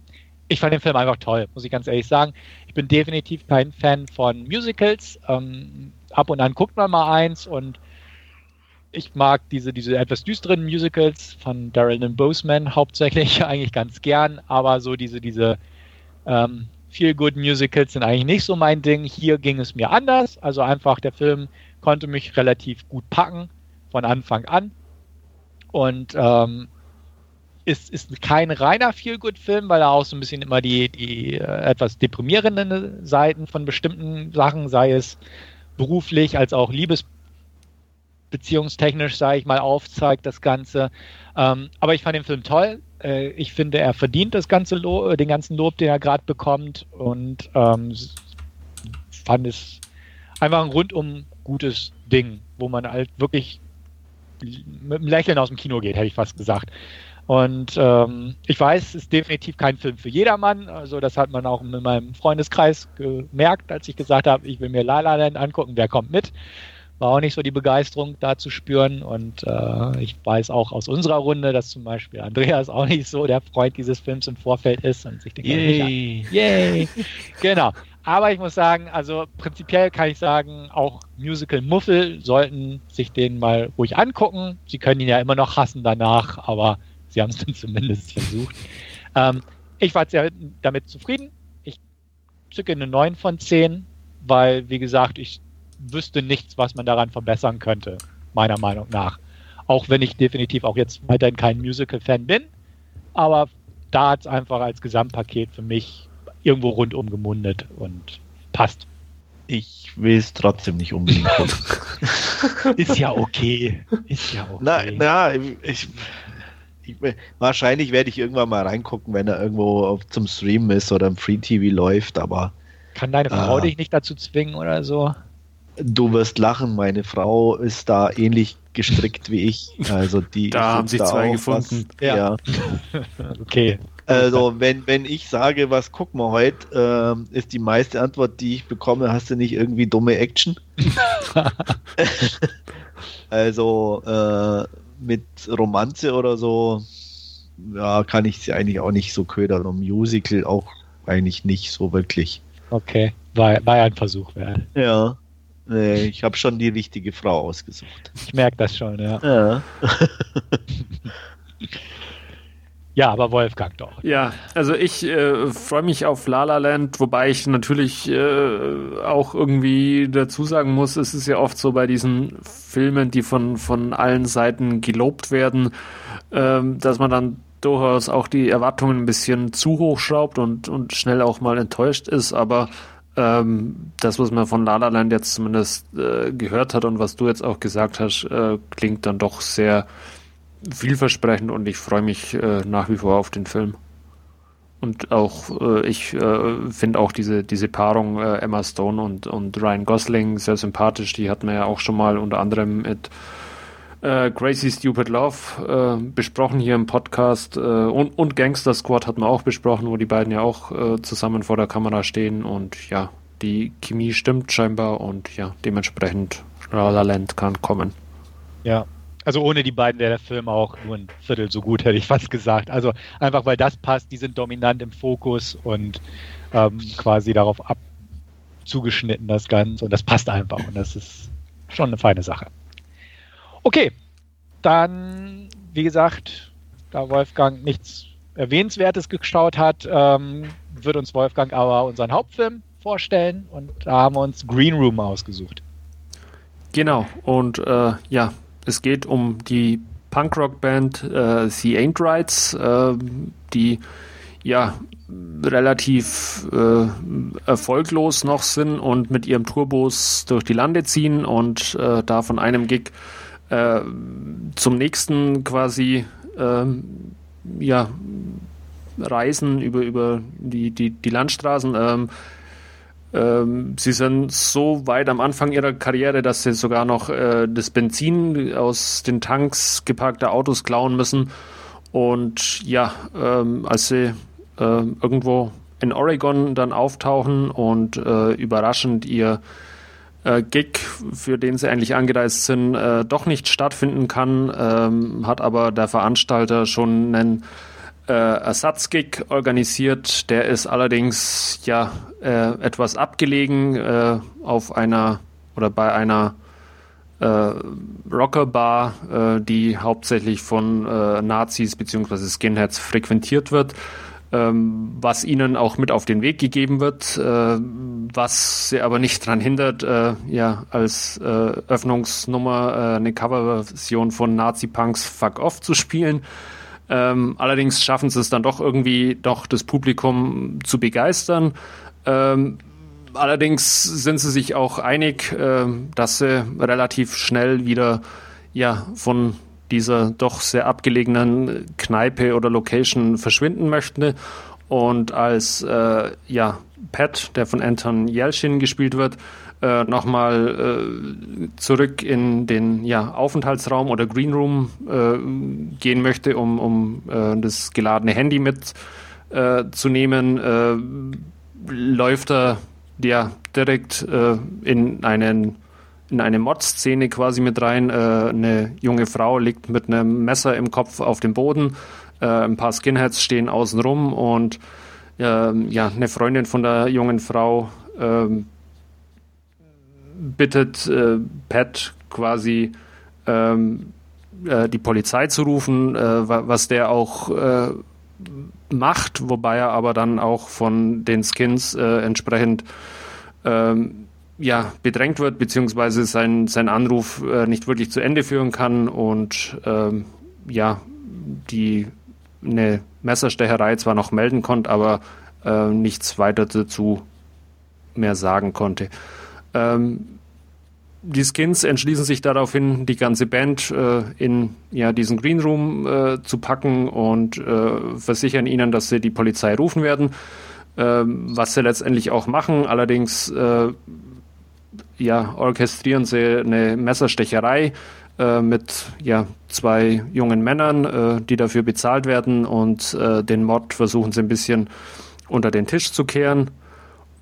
ich fand den Film einfach toll, muss ich ganz ehrlich sagen. Ich bin definitiv kein Fan von Musicals. Ähm, ab und an guckt man mal eins und ich mag diese, diese etwas düsteren Musicals von Daryl Boseman hauptsächlich *laughs* eigentlich ganz gern, aber so diese, diese ähm, Feel-Good Musicals sind eigentlich nicht so mein Ding. Hier ging es mir anders. Also einfach der Film konnte mich relativ gut packen von Anfang an. Und ähm, ist, ist kein reiner Feel-Good-Film, weil er auch so ein bisschen immer die, die äh, etwas deprimierenden Seiten von bestimmten Sachen, sei es beruflich als auch Liebes beziehungstechnisch, sage ich mal, aufzeigt, das Ganze. Ähm, aber ich fand den Film toll. Äh, ich finde, er verdient das ganze Lob, den ganzen Lob, den er gerade bekommt und ähm, fand es einfach ein rundum gutes Ding, wo man halt wirklich mit einem Lächeln aus dem Kino geht, hätte ich fast gesagt. Und ähm, ich weiß, es ist definitiv kein Film für jedermann. Also das hat man auch in meinem Freundeskreis gemerkt, als ich gesagt habe, ich will mir La La Land angucken, wer kommt mit war auch nicht so die Begeisterung da zu spüren. Und äh, ich weiß auch aus unserer Runde, dass zum Beispiel Andreas auch nicht so der Freund dieses Films im Vorfeld ist und sich denkt, Yay. Yay. genau. Aber ich muss sagen, also prinzipiell kann ich sagen, auch Musical Muffel sollten sich den mal ruhig angucken. Sie können ihn ja immer noch hassen danach, aber sie haben es dann *laughs* zumindest versucht. Ähm, ich war sehr damit zufrieden. Ich zücke eine 9 von 10, weil, wie gesagt, ich wüsste nichts, was man daran verbessern könnte, meiner Meinung nach. Auch wenn ich definitiv auch jetzt weiterhin kein Musical-Fan bin, aber da hat es einfach als Gesamtpaket für mich irgendwo rundum gemundet und passt. Ich will es trotzdem nicht unbedingt gucken. *laughs* Ist ja okay. Ist ja okay. Na, na ich, ich, wahrscheinlich werde ich irgendwann mal reingucken, wenn er irgendwo auf, zum Streamen ist oder im Free TV läuft, aber. Kann deine Frau äh, dich nicht dazu zwingen oder so? Du wirst lachen, meine Frau ist da ähnlich gestrickt wie ich. Also die *laughs* da haben sich da zwei gefunden. Was, ja. ja. *laughs* okay. Also wenn, wenn ich sage, was gucken wir heute, äh, ist die meiste Antwort, die ich bekomme, hast du nicht irgendwie dumme Action? *laughs* also äh, mit Romanze oder so, ja, kann ich sie eigentlich auch nicht so ködern. Und Musical auch eigentlich nicht so wirklich. Okay, war, war ein Versuch wert. Ja. Nee, ich habe schon die richtige Frau ausgesucht. Ich merke das schon, ja. Ja. *laughs* ja, aber Wolfgang doch. Ja, also ich äh, freue mich auf La La Land, wobei ich natürlich äh, auch irgendwie dazu sagen muss, es ist ja oft so bei diesen Filmen, die von, von allen Seiten gelobt werden, äh, dass man dann durchaus auch die Erwartungen ein bisschen zu hoch schraubt und, und schnell auch mal enttäuscht ist, aber ähm, das, was man von La La Land jetzt zumindest äh, gehört hat und was du jetzt auch gesagt hast, äh, klingt dann doch sehr vielversprechend und ich freue mich äh, nach wie vor auf den Film. Und auch, äh, ich äh, finde auch diese, diese Paarung äh, Emma Stone und, und Ryan Gosling sehr sympathisch. Die hatten wir ja auch schon mal unter anderem mit äh, Crazy Stupid Love äh, besprochen hier im Podcast äh, und, und Gangster Squad hatten wir auch besprochen, wo die beiden ja auch äh, zusammen vor der Kamera stehen und ja, die Chemie stimmt scheinbar und ja, dementsprechend La La Land kann kommen. Ja, also ohne die beiden wäre der Film auch nur ein Viertel so gut, hätte ich fast gesagt. Also einfach weil das passt, die sind dominant im Fokus und ähm, quasi darauf ab zugeschnitten, das Ganze. Und das passt einfach. Und das ist schon eine feine Sache. Okay, dann, wie gesagt, da Wolfgang nichts Erwähnenswertes geschaut hat, ähm, wird uns Wolfgang aber unseren Hauptfilm vorstellen. Und da haben wir uns Green Room ausgesucht. Genau, und äh, ja, es geht um die Punkrock-Band äh, The Ain't Rights, äh, die ja relativ äh, erfolglos noch sind und mit ihrem Tourbus durch die Lande ziehen und äh, da von einem Gig äh, zum nächsten quasi ähm, ja reisen über über die die die Landstraßen ähm, ähm, sie sind so weit am Anfang ihrer Karriere, dass sie sogar noch äh, das Benzin aus den Tanks geparkter Autos klauen müssen. Und ja, ähm, als sie äh, irgendwo in Oregon dann auftauchen und äh, überraschend ihr äh, Gig, für den sie eigentlich angereist sind, äh, doch nicht stattfinden kann, ähm, hat aber der Veranstalter schon einen äh, Ersatzgig organisiert. Der ist allerdings ja äh, etwas abgelegen äh, auf einer oder bei einer äh, Rockerbar, die hauptsächlich von Nazis bzw. Skinheads frequentiert wird. Ähm, was ihnen auch mit auf den Weg gegeben wird, äh, was sie aber nicht daran hindert, äh, ja, als äh, Öffnungsnummer eine Coverversion von Nazi-Punks Fuck Off zu spielen. Ähm, allerdings schaffen sie es dann doch irgendwie, doch das Publikum zu begeistern. Ähm, allerdings sind sie sich auch einig, dass sie relativ schnell wieder ja von dieser doch sehr abgelegenen Kneipe oder Location verschwinden möchten. Und als äh, ja, Pat, der von Anton Yelchin gespielt wird, äh, nochmal äh, zurück in den ja, Aufenthaltsraum oder Green Room äh, gehen möchte, um, um äh, das geladene Handy mitzunehmen, äh, äh, läuft er ja direkt in einen in eine Mod-Szene quasi mit rein. Äh, eine junge Frau liegt mit einem Messer im Kopf auf dem Boden. Äh, ein paar Skinheads stehen außen rum und ja, eine Freundin von der jungen Frau ähm, bittet äh, Pat quasi ähm, äh, die Polizei zu rufen, äh, was der auch macht, wobei er aber dann auch von den Skins äh, entsprechend ähm, ja, bedrängt wird, beziehungsweise sein, sein Anruf äh, nicht wirklich zu Ende führen kann und ähm, ja, die eine Messerstecherei zwar noch melden konnte, aber äh, nichts weiter dazu mehr sagen konnte. Ähm, die Skins entschließen sich daraufhin, die ganze Band äh, in ja, diesen Green Room äh, zu packen und äh, versichern ihnen, dass sie die Polizei rufen werden, ähm, was sie letztendlich auch machen. Allerdings äh, ja, orchestrieren sie eine Messerstecherei äh, mit ja, zwei jungen Männern, äh, die dafür bezahlt werden und den Mod versuchen sie ein bisschen unter den Tisch zu kehren.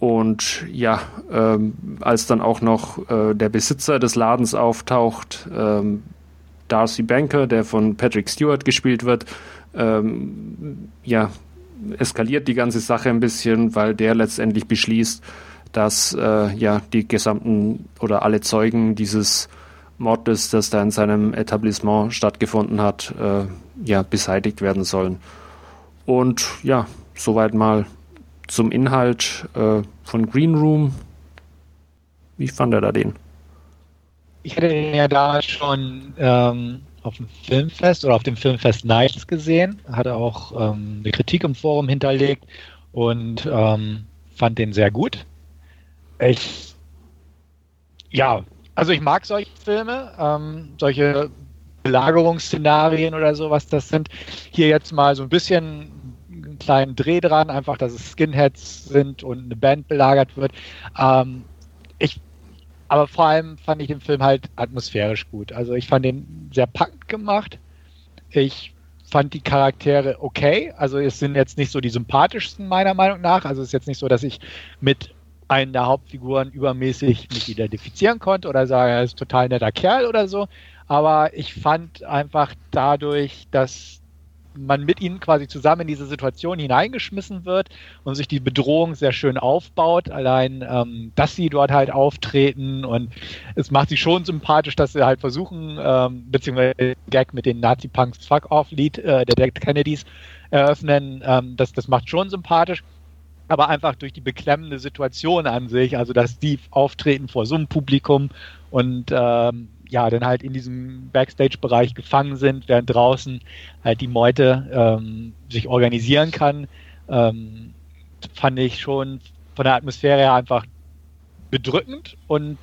Und ja, ähm, als dann auch noch äh, der Besitzer des Ladens auftaucht, ähm, Darcy Banker, der von Patrick Stewart gespielt wird, ähm, ja, eskaliert die ganze Sache ein bisschen, weil der letztendlich beschließt, dass äh, ja die gesamten oder alle Zeugen dieses Mordes, das da in seinem Etablissement stattgefunden hat, äh, ja beseitigt werden sollen. Und ja, soweit mal zum Inhalt äh, von Green Room. Wie fand er da den? Ich hatte den ja da schon ähm, auf dem Filmfest oder auf dem Filmfest Nights gesehen, hatte auch ähm, eine Kritik im Forum hinterlegt und ähm, fand den sehr gut. Ich, ja, also ich mag solche Filme, ähm, solche Belagerungsszenarien oder sowas, das sind hier jetzt mal so ein bisschen einen kleinen Dreh dran, einfach, dass es Skinheads sind und eine Band belagert wird. Ähm, ich, aber vor allem fand ich den Film halt atmosphärisch gut. Also ich fand den sehr packend gemacht. Ich fand die Charaktere okay. Also es sind jetzt nicht so die sympathischsten meiner Meinung nach. Also es ist jetzt nicht so, dass ich mit einen der Hauptfiguren übermäßig nicht identifizieren konnte oder sage, er ist total netter Kerl oder so. Aber ich fand einfach dadurch, dass man mit ihnen quasi zusammen in diese Situation hineingeschmissen wird und sich die Bedrohung sehr schön aufbaut. Allein, ähm, dass sie dort halt auftreten und es macht sie schon sympathisch, dass sie halt versuchen, ähm, beziehungsweise Gag mit den Nazi-Punks Fuck-Off-Lied äh, der Dead Kennedys eröffnen, ähm, das, das macht schon sympathisch. Aber einfach durch die beklemmende Situation an sich, also dass die auftreten vor so einem Publikum und ähm, ja, dann halt in diesem Backstage-Bereich gefangen sind, während draußen halt die Meute ähm, sich organisieren kann, ähm, fand ich schon von der Atmosphäre her einfach bedrückend und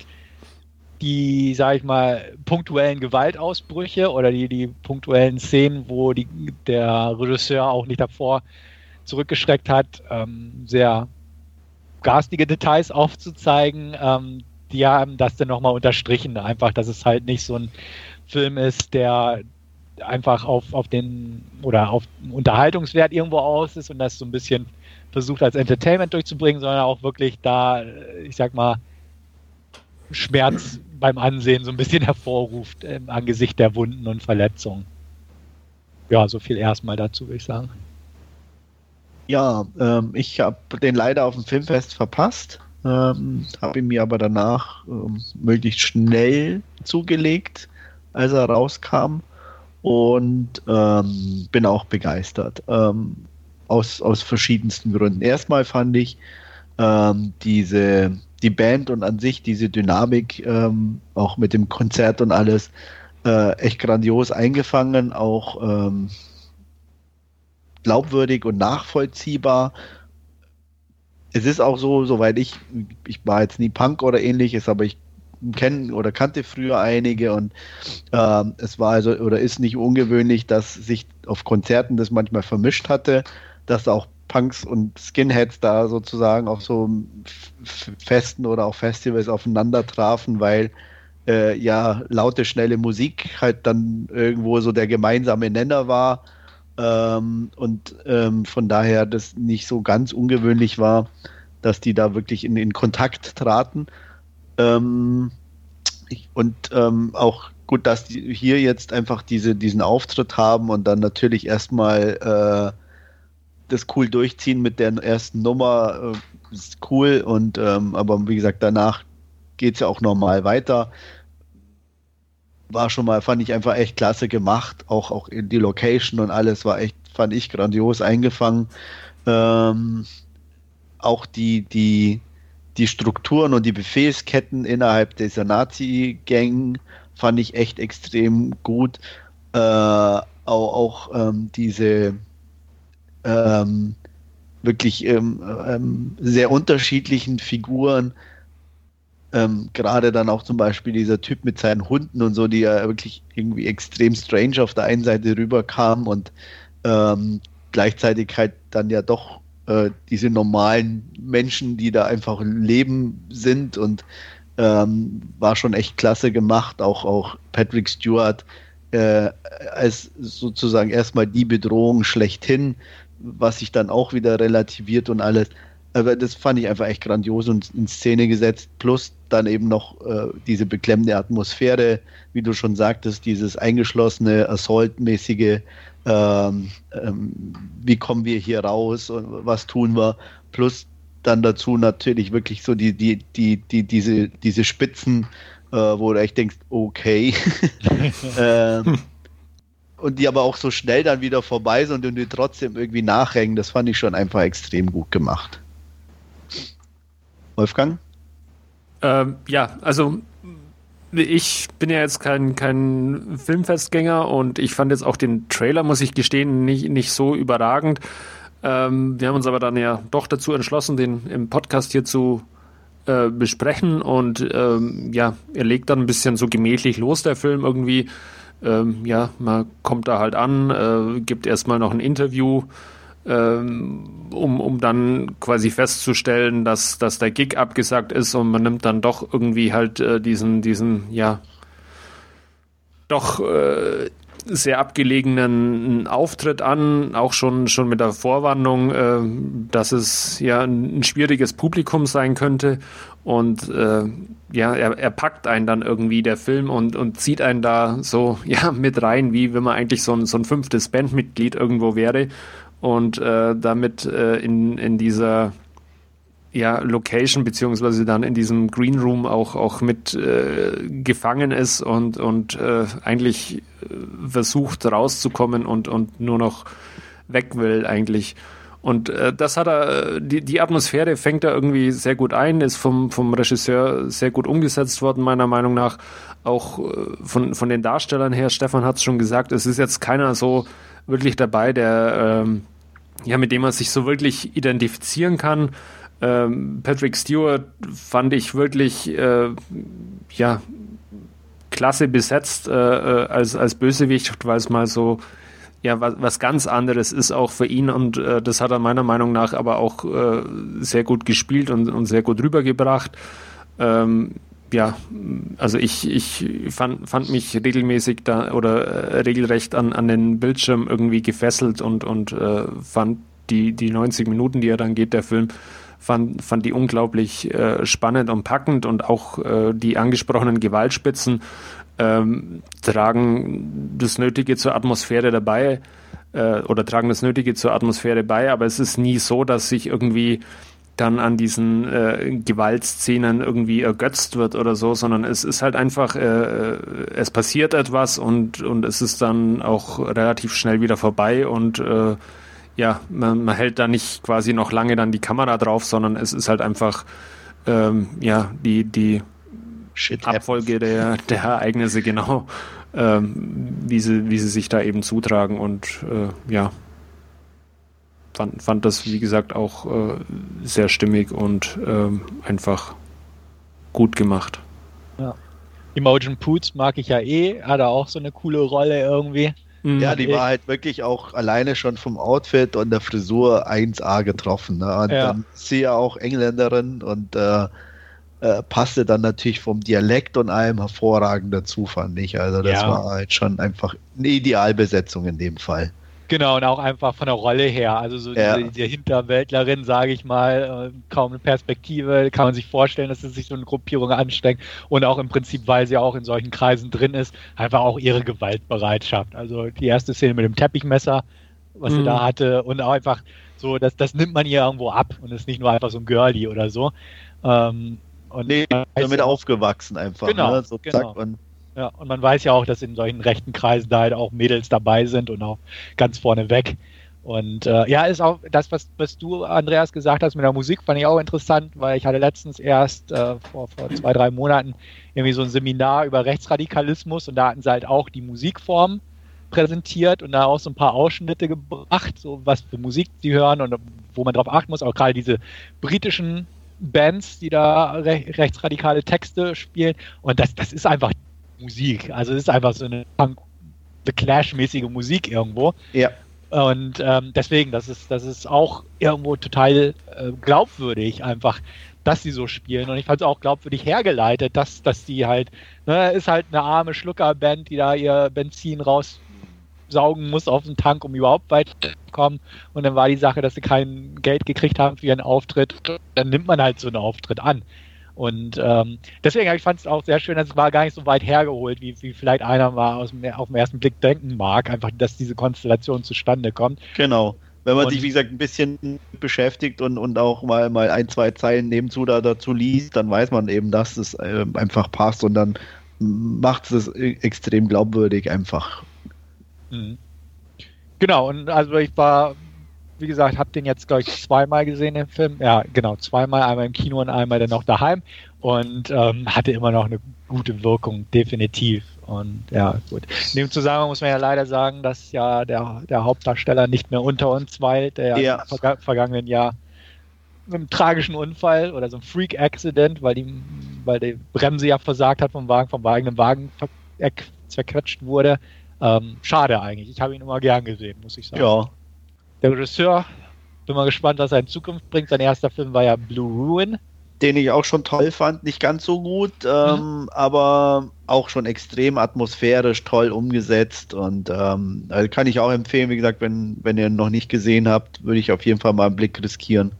die, sag ich mal, punktuellen Gewaltausbrüche oder die, die punktuellen Szenen, wo die, der Regisseur auch nicht davor zurückgeschreckt hat, ähm, sehr garstige Details *laughs* aufzuzeigen, ähm, die haben das dann nochmal unterstrichen, einfach, dass es halt nicht so ein Film ist, der einfach auf, auf den oder auf Unterhaltungswert irgendwo aus ist und das so ein bisschen versucht als Entertainment durchzubringen, sondern auch wirklich da, ich sag mal, Schmerz beim Ansehen so ein bisschen *laughs* hervorruft im Angesicht der Wunden und Verletzungen. Ja, so viel erstmal dazu, würde ich sagen. Ja, ähm, ich habe den leider auf dem Filmfest verpasst. Ähm, habe ihn mir aber danach ähm, möglichst schnell zugelegt, als er rauskam und ähm, bin auch begeistert. Ähm, aus, aus verschiedensten Gründen. Erstmal fand ich ähm, diese, die Band und an sich diese Dynamik, ähm, auch mit dem Konzert und alles, äh, echt grandios eingefangen, auch glaubwürdig und nachvollziehbar. Es ist auch so, soweit ich, ich war jetzt nie Punk oder ähnliches, aber ich kenne oder kannte früher einige und ähm, es war also oder ist nicht ungewöhnlich, dass sich auf Konzerten das manchmal vermischt hatte, dass auch Punks und Skinheads da sozusagen auf so Festen oder auch Festivals aufeinander trafen, weil äh, ja laute, schnelle Musik halt dann irgendwo so der gemeinsame Nenner war ähm, und ähm, von daher das nicht so ganz ungewöhnlich war, dass die da wirklich in, in Kontakt traten. Ähm, ich, und ähm, auch gut, dass die hier jetzt einfach diese, diesen Auftritt haben und dann natürlich erstmal äh, das cool durchziehen mit der ersten Nummer. Äh, ist cool und ähm, aber wie gesagt, danach geht es ja auch normal weiter war schon mal, fand ich einfach echt klasse gemacht. Auch, auch in die Location und alles war echt, fand ich grandios eingefangen. Ähm, auch die, die, die Strukturen und die Befehlsketten innerhalb dieser Nazi-Gang fand ich echt extrem gut. Äh, auch auch ähm, diese ähm, wirklich ähm, ähm, sehr unterschiedlichen Figuren, ähm, Gerade dann auch zum Beispiel dieser Typ mit seinen Hunden und so, die ja wirklich irgendwie extrem strange auf der einen Seite rüberkam und ähm, gleichzeitig halt dann ja doch äh, diese normalen Menschen, die da einfach leben sind und ähm, war schon echt klasse gemacht. Auch, auch Patrick Stewart äh, als sozusagen erstmal die Bedrohung schlechthin, was sich dann auch wieder relativiert und alles. Aber das fand ich einfach echt grandios und in Szene gesetzt. Plus dann eben noch äh, diese beklemmende Atmosphäre, wie du schon sagtest, dieses eingeschlossene, Assault-mäßige, ähm, ähm, wie kommen wir hier raus und was tun wir? Plus dann dazu natürlich wirklich so die, die, die, die, diese, diese Spitzen, äh, wo du echt denkst, okay. *laughs* *laughs* ähm, und die aber auch so schnell dann wieder vorbei sind und die trotzdem irgendwie nachhängen, das fand ich schon einfach extrem gut gemacht. Wolfgang? Ähm, ja, also ich bin ja jetzt kein, kein Filmfestgänger und ich fand jetzt auch den Trailer, muss ich gestehen, nicht, nicht so überragend. Ähm, wir haben uns aber dann ja doch dazu entschlossen, den im Podcast hier zu äh, besprechen und ähm, ja, er legt dann ein bisschen so gemächlich los, der Film irgendwie. Ähm, ja, man kommt da halt an, äh, gibt erstmal noch ein Interview um, um dann quasi festzustellen, dass, dass der Gig abgesagt ist und man nimmt dann doch irgendwie halt äh, diesen, diesen, ja, doch äh, sehr abgelegenen Auftritt an, auch schon, schon mit der Vorwarnung, äh, dass es ja ein, ein, schwieriges Publikum sein könnte. Und äh, ja, er, er packt einen dann irgendwie, der Film, und, und zieht einen da so *laughs* ja, mit rein, wie wenn man eigentlich so ein, so ein fünftes Bandmitglied irgendwo wäre und äh, damit äh, in, in dieser ja, Location beziehungsweise dann in diesem Green Room auch, auch mit äh, gefangen ist und, und äh, eigentlich äh, versucht rauszukommen und, und nur noch weg will eigentlich. Und äh, das hat er, die, die Atmosphäre fängt er irgendwie sehr gut ein, ist vom, vom Regisseur sehr gut umgesetzt worden, meiner Meinung nach. Auch äh, von, von den Darstellern her, Stefan hat es schon gesagt, es ist jetzt keiner so wirklich dabei, der ähm, ja, mit dem man sich so wirklich identifizieren kann. Ähm, Patrick Stewart fand ich wirklich äh, ja klasse besetzt äh, äh, als, als Bösewicht, weil es mal so ja was, was ganz anderes ist auch für ihn und äh, das hat er meiner Meinung nach aber auch äh, sehr gut gespielt und, und sehr gut rübergebracht. Ähm, ja, also ich, ich fand, fand mich regelmäßig da oder äh, regelrecht an, an den Bildschirm irgendwie gefesselt und, und äh, fand die, die 90 Minuten, die er dann geht, der Film, fand, fand die unglaublich äh, spannend und packend und auch äh, die angesprochenen Gewaltspitzen ähm, tragen das Nötige zur Atmosphäre dabei äh, oder tragen das Nötige zur Atmosphäre bei, aber es ist nie so, dass sich irgendwie dann an diesen äh, Gewaltszenen irgendwie ergötzt wird oder so, sondern es ist halt einfach, äh, äh, es passiert etwas und, und es ist dann auch relativ schnell wieder vorbei und äh, ja, man, man, hält da nicht quasi noch lange dann die Kamera drauf, sondern es ist halt einfach ähm, ja die, die Shit Abfolge der, der Ereignisse, genau, ähm, wie, sie, wie sie sich da eben zutragen und äh, ja, fand, fand das, wie gesagt, auch äh, sehr stimmig und ähm, einfach gut gemacht. Ja. Imogen Poots mag ich ja eh, hat er auch so eine coole Rolle irgendwie. Mhm. Ja, die war halt wirklich auch alleine schon vom Outfit und der Frisur 1A getroffen. Ne? Und ja. dann ist sie ja auch Engländerin und äh, äh, passte dann natürlich vom Dialekt und allem hervorragend dazu, fand ich. Also das ja. war halt schon einfach eine Idealbesetzung in dem Fall. Genau, und auch einfach von der Rolle her. Also so ja. diese, diese Hinterwäldlerin, sage ich mal, äh, kaum eine Perspektive, kann man sich vorstellen, dass es sich so eine Gruppierung anstrengt. Und auch im Prinzip, weil sie auch in solchen Kreisen drin ist, einfach auch ihre Gewaltbereitschaft. Also die erste Szene mit dem Teppichmesser, was mhm. sie da hatte, und auch einfach so, das, das nimmt man ihr irgendwo ab und ist nicht nur einfach so ein Girlie oder so. Ähm, und nee, damit aufgewachsen einfach. Genau, ne? so genau. Zack, ja, und man weiß ja auch, dass in solchen rechten Kreisen da halt auch Mädels dabei sind und auch ganz vorne weg. Und äh, ja, ist auch das, was, was du, Andreas, gesagt hast mit der Musik, fand ich auch interessant, weil ich hatte letztens erst äh, vor, vor zwei, drei Monaten irgendwie so ein Seminar über Rechtsradikalismus und da hatten sie halt auch die Musikform präsentiert und da auch so ein paar Ausschnitte gebracht, so was für Musik sie hören und wo man drauf achten muss, auch gerade diese britischen Bands, die da re rechtsradikale Texte spielen. Und das, das ist einfach Musik. Also es ist einfach so eine The Clash-mäßige Musik irgendwo. Ja. Und ähm, deswegen, das ist, das ist auch irgendwo total äh, glaubwürdig, einfach, dass sie so spielen. Und ich fand es auch glaubwürdig hergeleitet, dass, dass die halt, ne, ist halt eine arme Schluckerband, die da ihr Benzin raussaugen muss auf den Tank, um überhaupt weiterzukommen. Und dann war die Sache, dass sie kein Geld gekriegt haben für ihren Auftritt. Dann nimmt man halt so einen Auftritt an. Und ähm, deswegen ich fand es auch sehr schön, dass es war gar nicht so weit hergeholt, wie, wie vielleicht einer mal aus dem, auf den ersten Blick denken mag, einfach, dass diese Konstellation zustande kommt. Genau. Wenn man und, sich, wie gesagt, ein bisschen beschäftigt und, und auch mal, mal ein, zwei Zeilen nebenzu da, dazu liest, dann weiß man eben, dass es äh, einfach passt und dann macht es e-, extrem glaubwürdig einfach. Mhm. Genau, und also ich war wie gesagt, habe den jetzt, glaube ich, zweimal gesehen, den Film. Ja, genau, zweimal, einmal im Kino und einmal dann noch daheim. Und ähm, hatte immer noch eine gute Wirkung, definitiv. Und ja, gut. In dem Zusammenhang muss man ja leider sagen, dass ja der, der Hauptdarsteller nicht mehr unter uns weilt, der ja, im verga vergangenen Jahr mit einem tragischen Unfall oder so einem Freak-Accident, weil die, weil die Bremse ja versagt hat vom Wagen, vom eigenen Wagen zerquetscht wurde. Ähm, schade eigentlich. Ich habe ihn immer gern gesehen, muss ich sagen. Ja, der Regisseur, bin mal gespannt, was er in Zukunft bringt. Sein erster Film war ja Blue Ruin. den ich auch schon toll fand, nicht ganz so gut, ähm, mhm. aber auch schon extrem atmosphärisch toll umgesetzt und ähm, also kann ich auch empfehlen, wie gesagt, wenn, wenn ihr ihn noch nicht gesehen habt, würde ich auf jeden Fall mal einen Blick riskieren.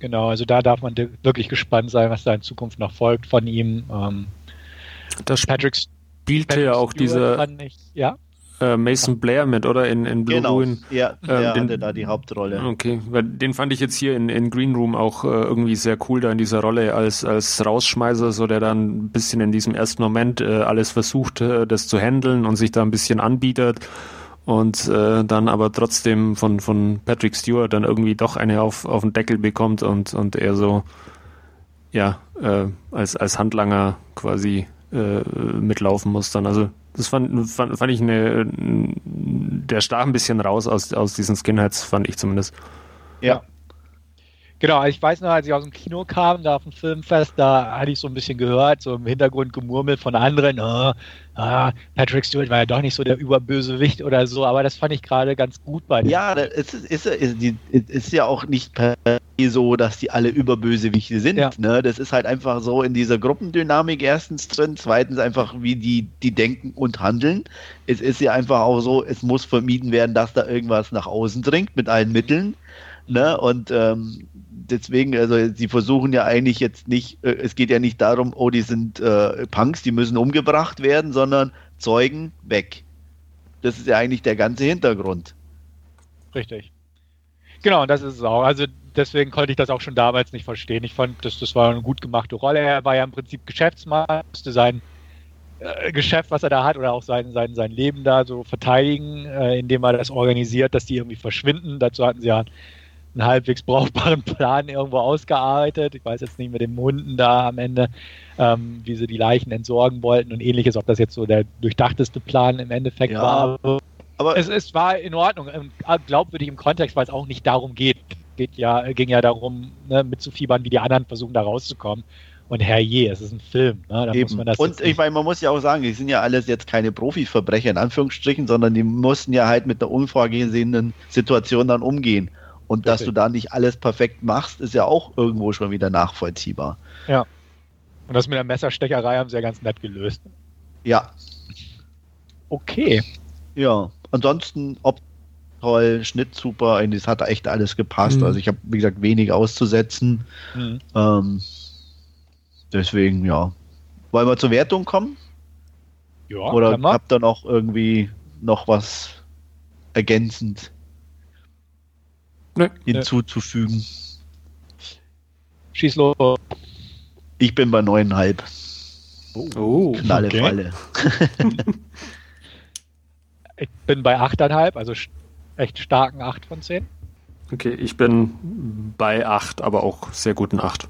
Genau, also da darf man wirklich gespannt sein, was da in Zukunft noch folgt von ihm. Ähm, das Patrick spielte ja auch diese. Ich, ja? Äh, Mason Blair mit, oder? In, in Blue genau. Ruin. Ja, der ähm, hatte da die Hauptrolle. Okay, weil den fand ich jetzt hier in, in Green Room auch äh, irgendwie sehr cool da in dieser Rolle als, als Rausschmeißer, so der dann ein bisschen in diesem ersten Moment äh, alles versucht, äh, das zu handeln und sich da ein bisschen anbietet und äh, dann aber trotzdem von, von Patrick Stewart dann irgendwie doch eine auf, auf den Deckel bekommt und, und er so ja, äh, als, als Handlanger quasi äh, mitlaufen muss dann. Also das fand, fand, fand ich eine, der stach ein bisschen raus aus, aus diesen Skinheads, fand ich zumindest. Ja. Genau, ich weiß noch, als ich aus dem Kino kam, da auf dem Filmfest, da hatte ich so ein bisschen gehört, so im Hintergrund gemurmelt von anderen, oh, ah, Patrick Stewart war ja doch nicht so der Überbösewicht oder so, aber das fand ich gerade ganz gut bei dem. Ja, es ist, ist, ist, ist, ja auch nicht per so, dass die alle Überbösewichte sind. Ja. Ne? Das ist halt einfach so in dieser Gruppendynamik erstens drin, zweitens einfach, wie die, die denken und handeln. Es ist ja einfach auch so, es muss vermieden werden, dass da irgendwas nach außen dringt mit allen Mitteln. Ne? Und ähm, deswegen, also sie versuchen ja eigentlich jetzt nicht, äh, es geht ja nicht darum, oh, die sind äh, Punks, die müssen umgebracht werden, sondern Zeugen weg. Das ist ja eigentlich der ganze Hintergrund. Richtig. Genau, das ist es auch. Also deswegen konnte ich das auch schon damals nicht verstehen. Ich fand, dass das war eine gut gemachte Rolle. Er war ja im Prinzip Geschäftsmann, musste sein äh, Geschäft, was er da hat, oder auch sein, sein, sein Leben da so verteidigen, äh, indem er das organisiert, dass die irgendwie verschwinden. Dazu hatten sie ja einen halbwegs brauchbaren Plan irgendwo ausgearbeitet. Ich weiß jetzt nicht mit den Hunden da am Ende, ähm, wie sie die Leichen entsorgen wollten und ähnliches, ob das jetzt so der durchdachteste Plan im Endeffekt ja, war. Aber es, es war in Ordnung, ähm, glaubwürdig im Kontext, weil es auch nicht darum geht. geht ja, ging ja darum, ne, mitzufiebern, wie die anderen versuchen, da rauszukommen. Und herrje, es ist ein Film. Ne? und ich meine, man muss ja auch sagen, die sind ja alles jetzt keine Profiverbrecher in Anführungsstrichen, sondern die mussten ja halt mit der unvorgesehenen Situation dann umgehen. Und Richtig. dass du da nicht alles perfekt machst, ist ja auch irgendwo schon wieder nachvollziehbar. Ja. Und das mit der Messerstecherei haben sie ja ganz nett gelöst. Ja. Okay. Ja. Ansonsten, ob toll, Schnitt super, es hat echt alles gepasst. Mhm. Also ich habe, wie gesagt, wenig auszusetzen. Mhm. Ähm, deswegen, ja. Wollen wir zur Wertung kommen? Ja. Oder habt ihr noch irgendwie noch was ergänzend? Nee, hinzuzufügen. Schieß los. Ich bin bei neuneinhalb. Oh, Knalle okay. Falle. *laughs* ich bin bei achteinhalb, also echt starken acht von zehn. Okay, ich bin bei acht, aber auch sehr guten acht.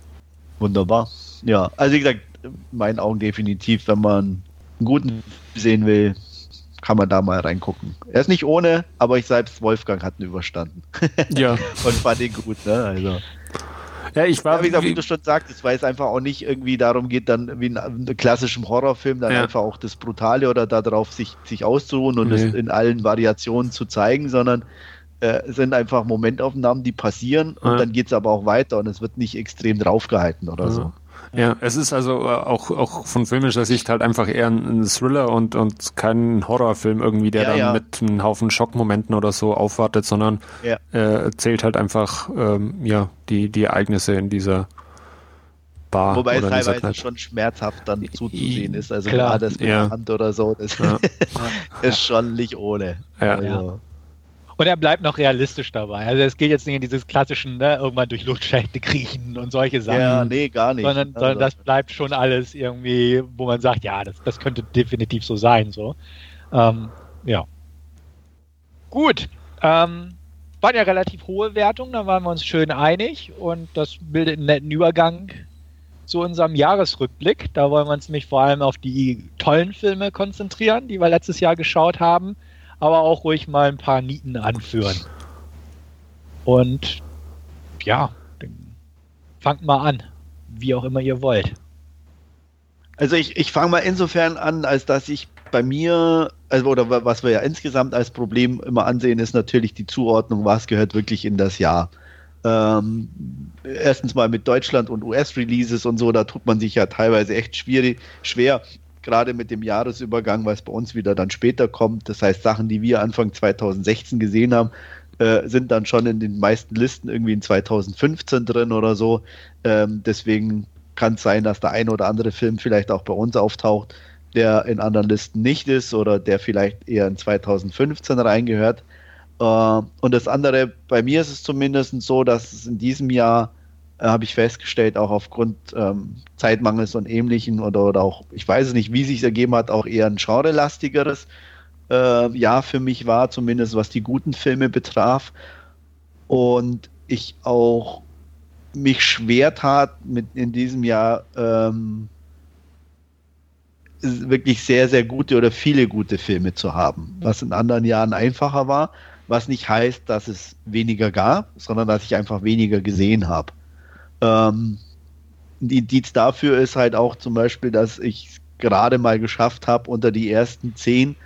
Wunderbar. Ja, also wie gesagt, in meinen Augen definitiv, wenn man einen guten sehen will, kann man da mal reingucken. Er ist nicht ohne, aber ich selbst Wolfgang hat ihn überstanden. Ja. *laughs* Und fand ihn gut, ne? Also. Ja, ich war. Ja, wie, gesagt, wie du schon sagtest, weil es einfach auch nicht irgendwie darum geht, dann wie in einem klassischen Horrorfilm, dann ja. einfach auch das Brutale oder darauf sich, sich auszuruhen und nee. es in allen Variationen zu zeigen, sondern äh, sind einfach Momentaufnahmen, die passieren und ja. dann geht es aber auch weiter und es wird nicht extrem draufgehalten oder so. Ja, es ist also äh, auch, auch von filmischer Sicht halt einfach eher ein Thriller und, und kein Horrorfilm irgendwie, der ja, dann ja. mit einem Haufen Schockmomenten oder so aufwartet, sondern ja. äh, erzählt halt einfach ähm, ja, die, die Ereignisse in dieser Bar. Wobei es teilweise schon schmerzhaft dann zuzusehen ist. Also Klar, das mit der Hand oder so, das *laughs* ist schon nicht ohne. Ja. Also. Und er bleibt noch realistisch dabei. Also es geht jetzt nicht in dieses klassischen, ne, irgendwann durch Luftschächte kriechen und solche Sachen. Ja, nee, gar nicht. Sondern, also. sondern das bleibt schon alles irgendwie, wo man sagt, ja, das, das könnte definitiv so sein. So. Ähm, ja. Gut. Ähm, waren ja relativ hohe Wertungen, da waren wir uns schön einig und das bildet einen netten Übergang zu unserem Jahresrückblick. Da wollen wir uns nämlich vor allem auf die tollen Filme konzentrieren, die wir letztes Jahr geschaut haben aber auch ruhig mal ein paar Nieten anführen. Und ja, fangt mal an, wie auch immer ihr wollt. Also ich, ich fange mal insofern an, als dass ich bei mir, also oder was wir ja insgesamt als Problem immer ansehen, ist natürlich die Zuordnung, was gehört wirklich in das Jahr. Ähm, erstens mal mit Deutschland und US-Releases und so, da tut man sich ja teilweise echt schwierig, schwer, gerade mit dem Jahresübergang, es bei uns wieder dann später kommt. Das heißt, Sachen, die wir Anfang 2016 gesehen haben, äh, sind dann schon in den meisten Listen irgendwie in 2015 drin oder so. Ähm, deswegen kann es sein, dass der ein oder andere Film vielleicht auch bei uns auftaucht, der in anderen Listen nicht ist oder der vielleicht eher in 2015 reingehört. Äh, und das andere, bei mir ist es zumindest so, dass es in diesem Jahr habe ich festgestellt, auch aufgrund ähm, Zeitmangels und ähnlichen oder, oder auch, ich weiß es nicht, wie sich ergeben hat, auch eher ein genrelastigeres äh, Jahr für mich war, zumindest was die guten Filme betraf. Und ich auch mich schwer tat, mit in diesem Jahr ähm, wirklich sehr, sehr gute oder viele gute Filme zu haben, was in anderen Jahren einfacher war, was nicht heißt, dass es weniger gab, sondern dass ich einfach weniger gesehen habe. Ähm, die Indiz dafür ist halt auch zum Beispiel, dass ich gerade mal geschafft habe, unter die ersten zehn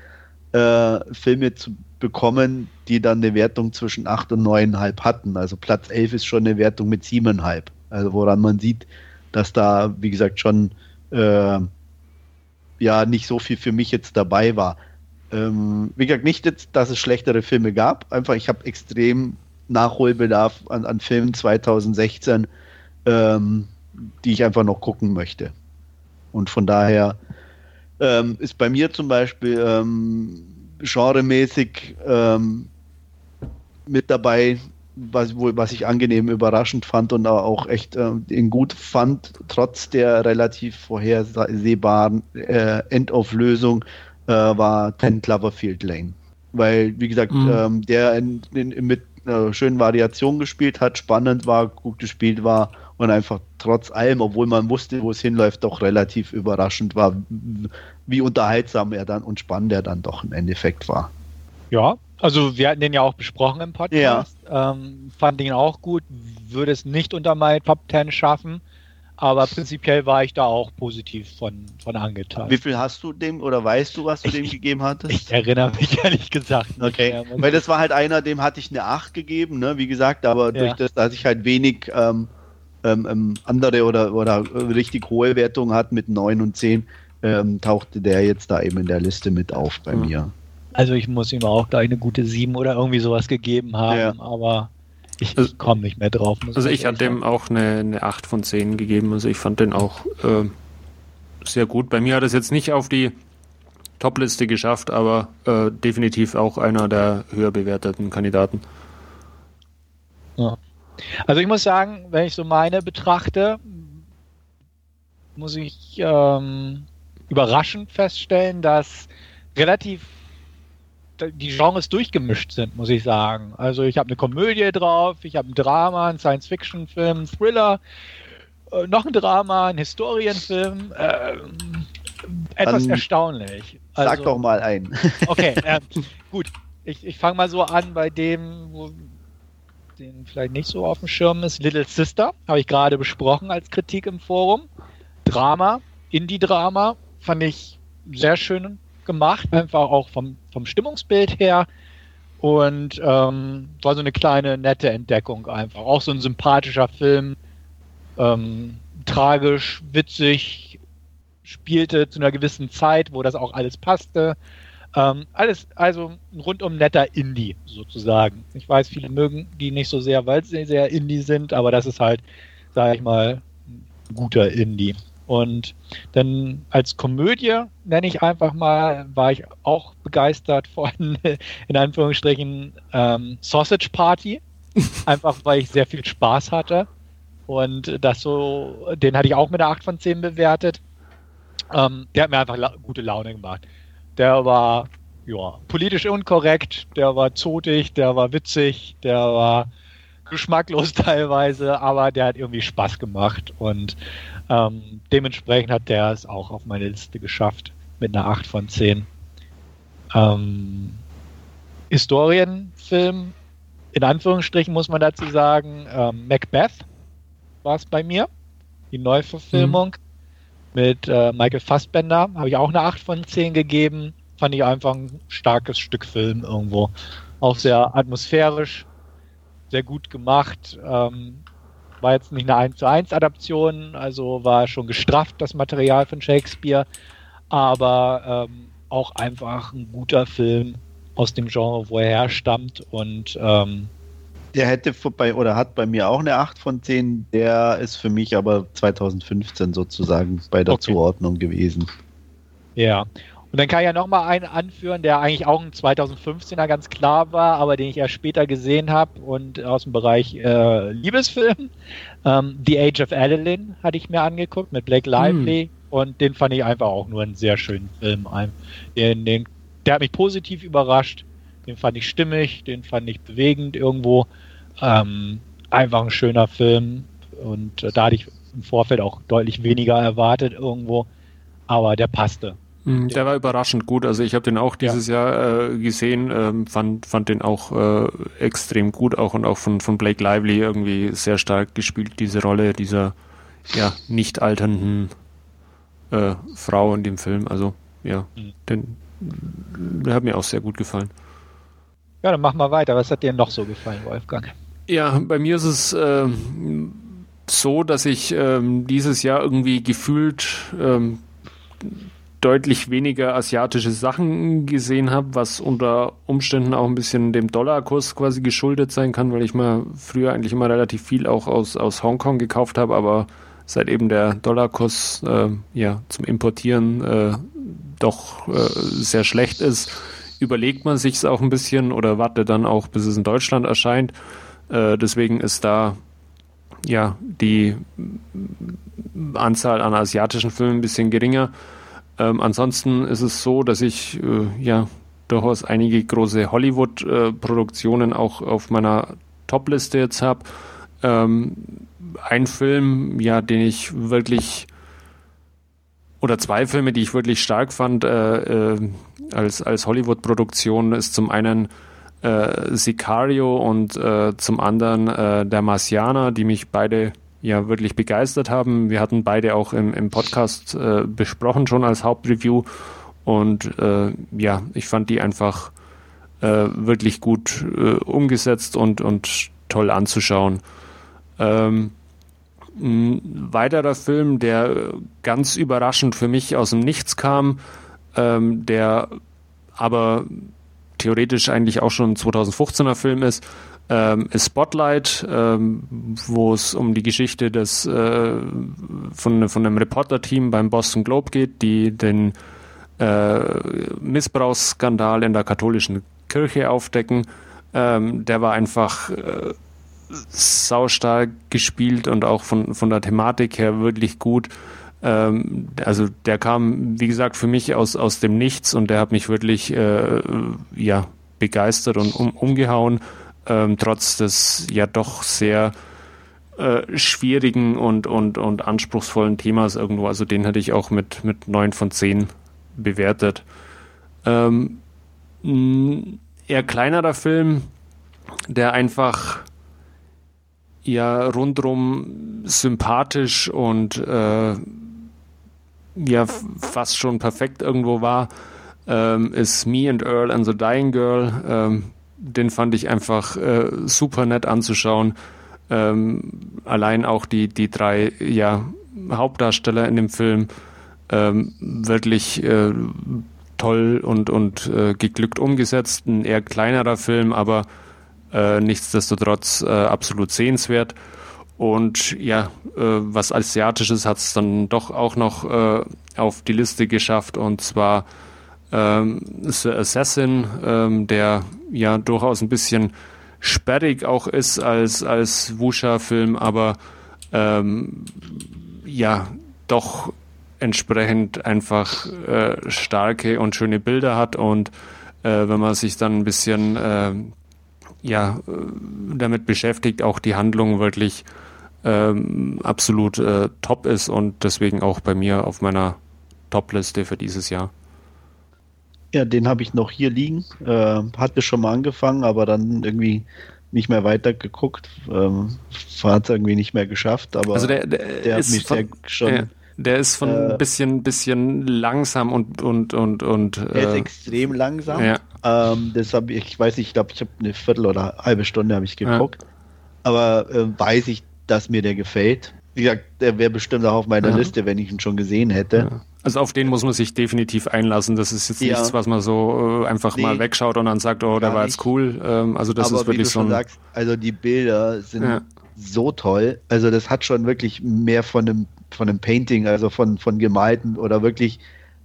äh, Filme zu bekommen, die dann eine Wertung zwischen 8 und 9,5 hatten. Also Platz 11 ist schon eine Wertung mit 7,5. Also woran man sieht, dass da, wie gesagt, schon äh, ja nicht so viel für mich jetzt dabei war. Ähm, wie gesagt, nicht jetzt, dass es schlechtere Filme gab, einfach ich habe extrem Nachholbedarf an, an Filmen 2016, ähm, die ich einfach noch gucken möchte. Und von daher ähm, ist bei mir zum Beispiel ähm, genremäßig ähm, mit dabei, was, was ich angenehm überraschend fand und auch echt äh, gut fand, trotz der relativ vorhersehbaren äh, Endauflösung, äh, war Ten Cloverfield Lane. Weil, wie gesagt, mhm. ähm, der in, in, mit einer schönen Variation gespielt hat, spannend war, gut gespielt war und einfach trotz allem, obwohl man wusste, wo es hinläuft, doch relativ überraschend war, wie unterhaltsam er dann und spannend er dann doch im Endeffekt war. Ja, also wir hatten den ja auch besprochen im Podcast. Ja. Ähm, fand ihn auch gut, würde es nicht unter meine Top 10 schaffen, aber prinzipiell war ich da auch positiv von, von angetan. Wie viel hast du dem oder weißt du, was du dem gegeben hattest? Ich erinnere mich *laughs* ehrlich gesagt. Okay, weil das war halt einer, dem hatte ich eine 8 gegeben, ne? wie gesagt, aber ja. durch das, dass ich halt wenig ähm, ähm, ähm, andere oder, oder richtig hohe Wertungen hat mit 9 und 10, ähm, tauchte der jetzt da eben in der Liste mit auf bei mhm. mir. Also ich muss ihm auch gleich eine gute 7 oder irgendwie sowas gegeben haben, ja. aber ich also, komme nicht mehr drauf. Also ich hatte dem auch eine, eine 8 von 10 gegeben, also ich fand den auch äh, sehr gut. Bei mir hat es jetzt nicht auf die Top-Liste geschafft, aber äh, definitiv auch einer der höher bewerteten Kandidaten. Ja. Also ich muss sagen, wenn ich so meine betrachte, muss ich ähm, überraschend feststellen, dass relativ die Genres durchgemischt sind, muss ich sagen. Also ich habe eine Komödie drauf, ich habe ein Drama, einen Science-Fiction-Film, einen Thriller, äh, noch ein Drama, einen Historienfilm. Äh, etwas Dann erstaunlich. Also, sag doch mal ein. okay, *laughs* äh, gut. Ich, ich fange mal so an bei dem, wo, den vielleicht nicht so auf dem Schirm ist. Little Sister habe ich gerade besprochen als Kritik im Forum. Drama, Indie-Drama, fand ich sehr schön gemacht, einfach auch vom, vom Stimmungsbild her. Und ähm, war so eine kleine nette Entdeckung einfach. Auch so ein sympathischer Film. Ähm, tragisch, witzig, spielte zu einer gewissen Zeit, wo das auch alles passte. Ähm, alles, also ein rundum netter Indie sozusagen. Ich weiß, viele mögen die nicht so sehr, weil sie sehr Indie sind, aber das ist halt, sage ich mal, ein guter Indie. Und dann als Komödie, nenne ich einfach mal, war ich auch begeistert von, *laughs* in Anführungsstrichen, ähm, Sausage Party. *laughs* einfach weil ich sehr viel Spaß hatte. Und das so, den hatte ich auch mit einer 8 von 10 bewertet. Ähm, der hat mir einfach la gute Laune gemacht. Der war ja, politisch unkorrekt, der war zotig, der war witzig, der war geschmacklos *laughs* teilweise, aber der hat irgendwie Spaß gemacht und ähm, dementsprechend hat der es auch auf meine Liste geschafft mit einer 8 von 10. Ähm, Historienfilm, in Anführungsstrichen muss man dazu sagen, ähm, Macbeth war es bei mir, die Neuverfilmung. Mhm mit äh, Michael Fassbender. Habe ich auch eine 8 von 10 gegeben. Fand ich einfach ein starkes Stück Film irgendwo. Auch sehr atmosphärisch. sehr gut gemacht. Ähm, war jetzt nicht eine 1 zu 1 Adaption, also war schon gestrafft, das Material von Shakespeare, aber ähm, auch einfach ein guter Film aus dem Genre, wo er herstammt und ähm, der hätte vorbei oder hat bei mir auch eine 8 von 10. Der ist für mich aber 2015 sozusagen bei der okay. Zuordnung gewesen. Ja. Und dann kann ich ja nochmal einen anführen, der eigentlich auch ein 2015er ganz klar war, aber den ich erst später gesehen habe und aus dem Bereich äh, Liebesfilm. Ähm, The Age of Adeline hatte ich mir angeguckt mit Blake Lively hm. und den fand ich einfach auch nur einen sehr schönen Film. Den, den, der hat mich positiv überrascht. Den fand ich stimmig, den fand ich bewegend irgendwo. Ähm, einfach ein schöner Film und äh, da hatte ich im Vorfeld auch deutlich weniger erwartet irgendwo, aber der passte. Mhm, der war überraschend gut. Also ich habe den auch dieses ja. Jahr äh, gesehen, ähm, fand, fand den auch äh, extrem gut, auch und auch von, von Blake Lively irgendwie sehr stark gespielt, diese Rolle dieser ja, nicht alternden äh, Frau in dem Film. Also ja, mhm. den, der hat mir auch sehr gut gefallen. Ja, dann machen wir weiter. Was hat dir noch so gefallen, Wolfgang? Ja, bei mir ist es äh, so, dass ich ähm, dieses Jahr irgendwie gefühlt ähm, deutlich weniger asiatische Sachen gesehen habe, was unter Umständen auch ein bisschen dem Dollarkurs quasi geschuldet sein kann, weil ich mal früher eigentlich immer relativ viel auch aus, aus Hongkong gekauft habe, aber seit eben der Dollarkurs äh, ja zum Importieren äh, doch äh, sehr schlecht ist, überlegt man sich es auch ein bisschen oder wartet dann auch, bis es in Deutschland erscheint. Äh, deswegen ist da ja die Anzahl an asiatischen Filmen ein bisschen geringer. Ähm, ansonsten ist es so, dass ich äh, ja durchaus einige große Hollywood-Produktionen äh, auch auf meiner Top-Liste jetzt habe. Ähm, ein Film, ja, den ich wirklich oder zwei Filme, die ich wirklich stark fand äh, äh, als, als Hollywood-Produktion, ist zum einen äh, Sicario und äh, zum anderen äh, Der Marsianer, die mich beide ja wirklich begeistert haben. Wir hatten beide auch im, im Podcast äh, besprochen schon als Hauptreview und äh, ja, ich fand die einfach äh, wirklich gut äh, umgesetzt und, und toll anzuschauen. Ähm, ein weiterer Film, der ganz überraschend für mich aus dem Nichts kam, ähm, der aber theoretisch eigentlich auch schon ein 2015er Film ist, ähm, ist Spotlight, ähm, wo es um die Geschichte des äh, von, von einem Reporter-Team beim Boston Globe geht, die den äh, Missbrauchsskandal in der katholischen Kirche aufdecken. Ähm, der war einfach äh, saustark gespielt und auch von, von der Thematik her wirklich gut. Ähm, also der kam, wie gesagt, für mich aus, aus dem Nichts und der hat mich wirklich äh, ja, begeistert und um, umgehauen, ähm, trotz des ja doch sehr äh, schwierigen und, und, und anspruchsvollen Themas irgendwo. Also den hätte ich auch mit, mit 9 von 10 bewertet. Ähm, eher kleinerer Film, der einfach ja rundrum sympathisch und äh, ja fast schon perfekt irgendwo war, ähm, ist Me and Earl and the Dying Girl. Ähm, den fand ich einfach äh, super nett anzuschauen. Ähm, allein auch die, die drei ja, Hauptdarsteller in dem Film ähm, wirklich äh, toll und, und äh, geglückt umgesetzt. Ein eher kleinerer Film, aber äh, nichtsdestotrotz äh, absolut sehenswert. Und ja, äh, was Asiatisches hat es dann doch auch noch äh, auf die Liste geschafft und zwar ähm, The Assassin, ähm, der ja durchaus ein bisschen sperrig auch ist als, als Wusha-Film, aber ähm, ja, doch entsprechend einfach äh, starke und schöne Bilder hat und wenn man sich dann ein bisschen ja, äh, damit beschäftigt, auch die Handlung wirklich ähm, absolut äh, top ist und deswegen auch bei mir auf meiner Top-Liste für dieses Jahr. Ja, den habe ich noch hier liegen. Äh, hatte schon mal angefangen, aber dann irgendwie nicht mehr weiter geguckt. Ähm, hat es irgendwie nicht mehr geschafft, aber also der, der, der hat mich von, sehr schon. Ja, der ist von ein äh, bisschen, bisschen langsam und und und und. Der äh, ist extrem langsam. Ja. Ähm, das habe ich, weiß nicht, ich glaube, ich habe eine Viertel oder eine halbe Stunde habe ich geguckt. aber äh, weiß ich, dass mir der gefällt. Wie gesagt, der wäre bestimmt auch auf meiner ja. Liste, wenn ich ihn schon gesehen hätte. Ja. Also auf den muss man sich definitiv einlassen. Das ist jetzt ja. nichts, was man so äh, einfach nee. mal wegschaut und dann sagt, oh, der war jetzt cool. Ähm, also das aber ist wirklich so ein. Sagst, also die Bilder sind ja. so toll. Also das hat schon wirklich mehr von einem von einem Painting, also von von gemalten oder wirklich.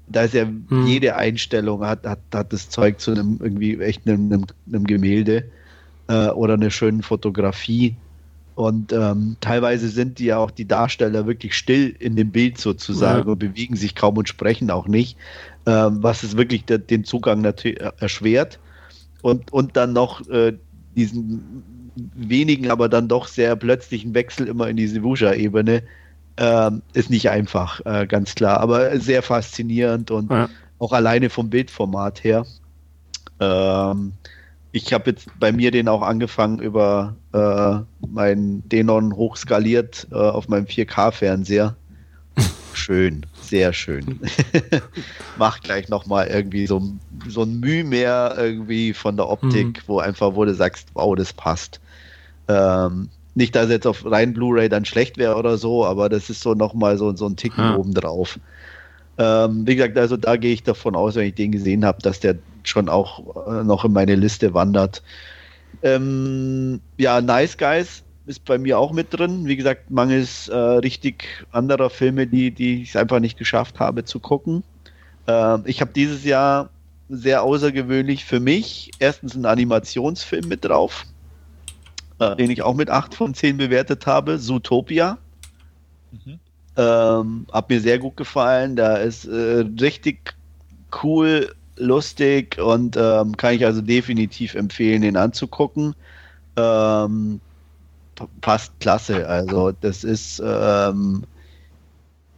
Da ist ja hm. jede Einstellung hat, hat, hat das Zeug zu einem irgendwie echt einem, einem, einem Gemälde äh, oder einer schönen Fotografie. Und ähm, teilweise sind die ja auch die Darsteller wirklich still in dem Bild sozusagen ja. und bewegen sich kaum und sprechen auch nicht, ähm, was es wirklich de den Zugang natürlich erschwert. Und, und dann noch äh, diesen wenigen, aber dann doch sehr plötzlichen Wechsel immer in diese Wusha-Ebene ähm, ist nicht einfach, äh, ganz klar, aber sehr faszinierend und ja. auch alleine vom Bildformat her. Ähm, ich habe jetzt bei mir den auch angefangen über äh, meinen Denon hochskaliert äh, auf meinem 4K-Fernseher. *laughs* Schön, sehr schön. *laughs* Macht gleich nochmal irgendwie so, so ein Mühe mehr irgendwie von der Optik, mhm. wo einfach, wo du sagst, wow, das passt. Ähm, nicht, dass es jetzt auf rein Blu-ray dann schlecht wäre oder so, aber das ist so nochmal so, so ein Ticken ja. oben drauf. Ähm, wie gesagt, also da gehe ich davon aus, wenn ich den gesehen habe, dass der schon auch äh, noch in meine Liste wandert. Ähm, ja, Nice Guys ist bei mir auch mit drin. Wie gesagt, mangels äh, richtig anderer Filme, die, die ich einfach nicht geschafft habe zu gucken. Äh, ich habe dieses Jahr sehr außergewöhnlich für mich erstens einen Animationsfilm mit drauf, äh, den ich auch mit 8 von 10 bewertet habe, Zootopia. Mhm. Ähm, hat mir sehr gut gefallen. Da ist äh, richtig cool lustig und ähm, kann ich also definitiv empfehlen, den anzugucken. Ähm, passt klasse. Also das ist, ähm,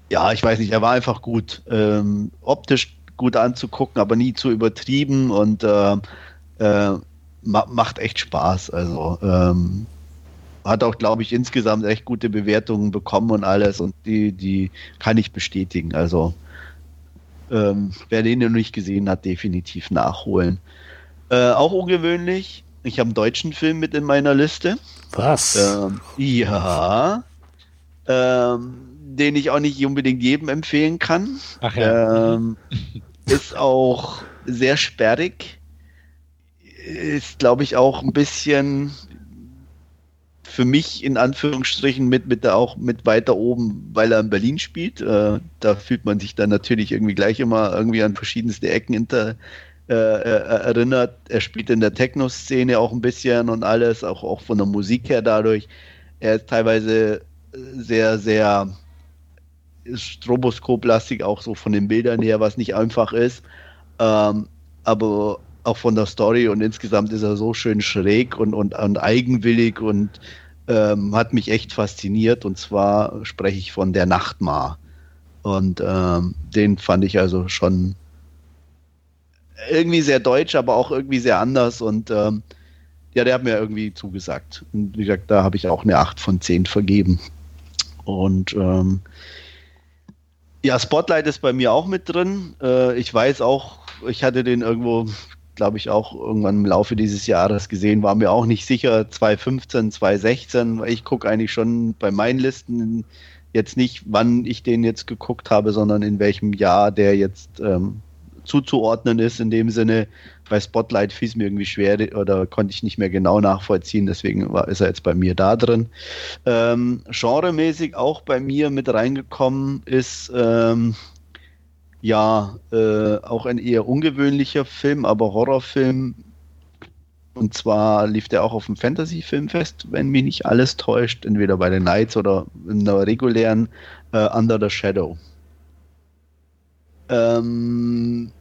ja, ich weiß nicht, er war einfach gut. Ähm, optisch gut anzugucken, aber nie zu übertrieben und äh, äh, ma macht echt Spaß. Also ähm, hat auch, glaube ich, insgesamt echt gute Bewertungen bekommen und alles und die, die kann ich bestätigen. Also ähm, wer den noch nicht gesehen hat, definitiv nachholen. Äh, auch ungewöhnlich, ich habe einen deutschen Film mit in meiner Liste. Was? Ähm, ja. Ähm, den ich auch nicht unbedingt jedem empfehlen kann. Ach ja. Ähm, ist auch sehr sperrig. Ist, glaube ich, auch ein bisschen für mich in Anführungsstrichen mit, mit der auch mit weiter oben, weil er in Berlin spielt. Äh, da fühlt man sich dann natürlich irgendwie gleich immer irgendwie an verschiedenste Ecken hinter, äh, äh, erinnert. Er spielt in der Techno-Szene auch ein bisschen und alles, auch, auch von der Musik her dadurch. Er ist teilweise sehr, sehr stroboskoplastig, auch so von den Bildern her, was nicht einfach ist. Ähm, aber auch von der Story und insgesamt ist er so schön schräg und, und, und eigenwillig und ähm, hat mich echt fasziniert. Und zwar spreche ich von der Nachtmar. Und ähm, den fand ich also schon irgendwie sehr deutsch, aber auch irgendwie sehr anders. Und ähm, ja, der hat mir irgendwie zugesagt. Und wie gesagt, da habe ich auch eine 8 von 10 vergeben. Und ähm, ja, Spotlight ist bei mir auch mit drin. Äh, ich weiß auch, ich hatte den irgendwo glaube ich, auch irgendwann im Laufe dieses Jahres gesehen. War mir auch nicht sicher, 2015, 2016. Ich gucke eigentlich schon bei meinen Listen jetzt nicht, wann ich den jetzt geguckt habe, sondern in welchem Jahr der jetzt ähm, zuzuordnen ist. In dem Sinne, bei Spotlight fiel es mir irgendwie schwer oder konnte ich nicht mehr genau nachvollziehen, deswegen war, ist er jetzt bei mir da drin. Ähm, genremäßig auch bei mir mit reingekommen ist ähm, ja, äh, auch ein eher ungewöhnlicher Film, aber Horrorfilm. Und zwar lief der auch auf dem Fantasy-Filmfest, wenn mich nicht alles täuscht, entweder bei den Knights oder in der regulären äh, Under the Shadow. Ähm,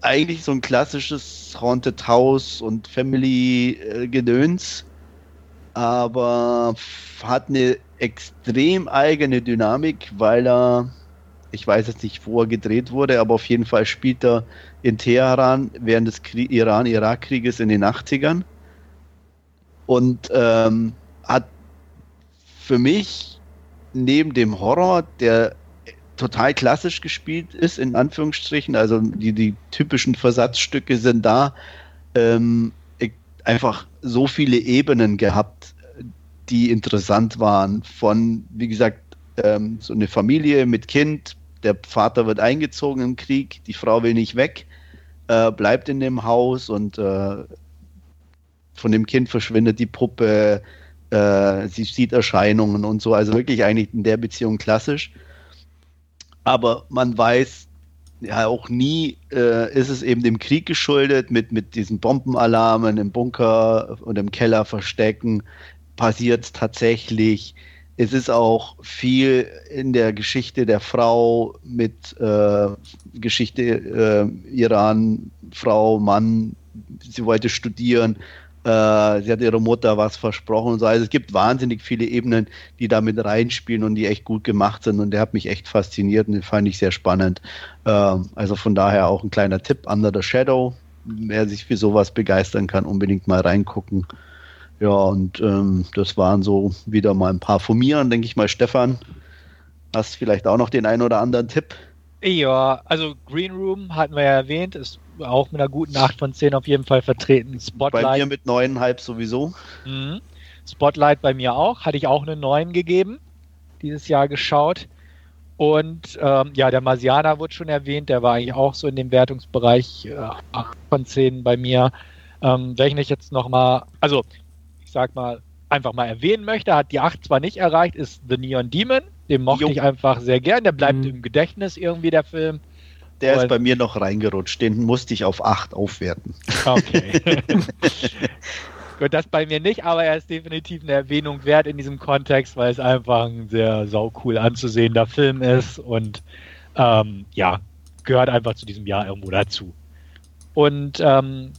eigentlich so ein klassisches Haunted House und Family-Gedöns, äh, aber hat eine extrem eigene Dynamik, weil er ich weiß jetzt nicht, wo er gedreht wurde, aber auf jeden Fall spielt er in Teheran während des Iran-Irak-Krieges in den 80ern und ähm, hat für mich neben dem Horror, der total klassisch gespielt ist, in Anführungsstrichen, also die, die typischen Versatzstücke sind da, ähm, einfach so viele Ebenen gehabt, die interessant waren. Von, wie gesagt, ähm, so eine Familie mit Kind, der Vater wird eingezogen im Krieg, die Frau will nicht weg, äh, bleibt in dem Haus und äh, von dem Kind verschwindet die Puppe, äh, sie sieht Erscheinungen und so. Also wirklich eigentlich in der Beziehung klassisch. Aber man weiß ja auch nie, äh, ist es eben dem Krieg geschuldet, mit, mit diesen Bombenalarmen im Bunker und im Keller verstecken, passiert es tatsächlich. Es ist auch viel in der Geschichte der Frau mit äh, Geschichte äh, Iran, Frau, Mann, sie wollte studieren, äh, sie hat ihrer Mutter was versprochen und so. Also es gibt wahnsinnig viele Ebenen, die da mit reinspielen und die echt gut gemacht sind. Und der hat mich echt fasziniert und den fand ich sehr spannend. Äh, also von daher auch ein kleiner Tipp, Under the Shadow. Wer sich für sowas begeistern kann, unbedingt mal reingucken. Ja, und ähm, das waren so wieder mal ein paar von mir. denke ich mal, Stefan, hast vielleicht auch noch den einen oder anderen Tipp? Ja, also Green Room hatten wir ja erwähnt, ist auch mit einer guten 8 von 10 auf jeden Fall vertreten. Spotlight. Bei mir mit 9,5 sowieso. Mhm. Spotlight bei mir auch, hatte ich auch eine 9 gegeben, dieses Jahr geschaut. Und ähm, ja, der Marsianer wurde schon erwähnt, der war eigentlich auch so in dem Wertungsbereich äh, 8 von 10 bei mir. Ähm, welchen ich jetzt nochmal, also ich sag mal, einfach mal erwähnen möchte, hat die 8 zwar nicht erreicht, ist The Neon Demon. Den mochte jo. ich einfach sehr gern. Der bleibt mhm. im Gedächtnis irgendwie, der Film. Der Und ist bei mir noch reingerutscht. Den musste ich auf 8 aufwerten. Okay. *laughs* Gut, das bei mir nicht, aber er ist definitiv eine Erwähnung wert in diesem Kontext, weil es einfach ein sehr saucool anzusehender Film ist und ähm, ja, gehört einfach zu diesem Jahr irgendwo dazu. Und ähm,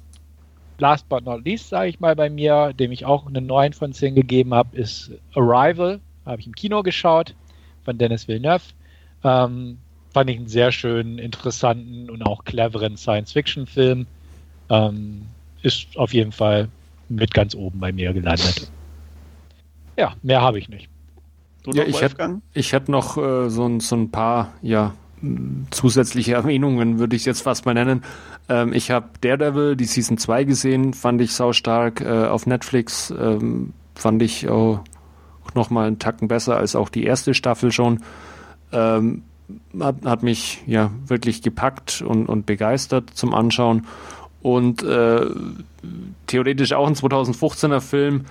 last but not least, sage ich mal bei mir, dem ich auch eine 9 von 10 gegeben habe, ist Arrival. Habe ich im Kino geschaut von Dennis Villeneuve. Ähm, fand ich einen sehr schönen, interessanten und auch cleveren Science-Fiction-Film. Ähm, ist auf jeden Fall mit ganz oben bei mir gelandet. Ja, mehr habe ich nicht. ja, ich hätte ich hätt noch äh, so, so ein paar ja, zusätzliche Erwähnungen, würde ich jetzt fast mal nennen. Ähm, ich habe Daredevil, die Season 2 gesehen, fand ich saustark äh, auf Netflix. Ähm, fand ich auch noch mal einen Tacken besser als auch die erste Staffel schon. Ähm, hat, hat mich ja wirklich gepackt und, und begeistert zum Anschauen. Und äh, theoretisch auch ein 2015er Film.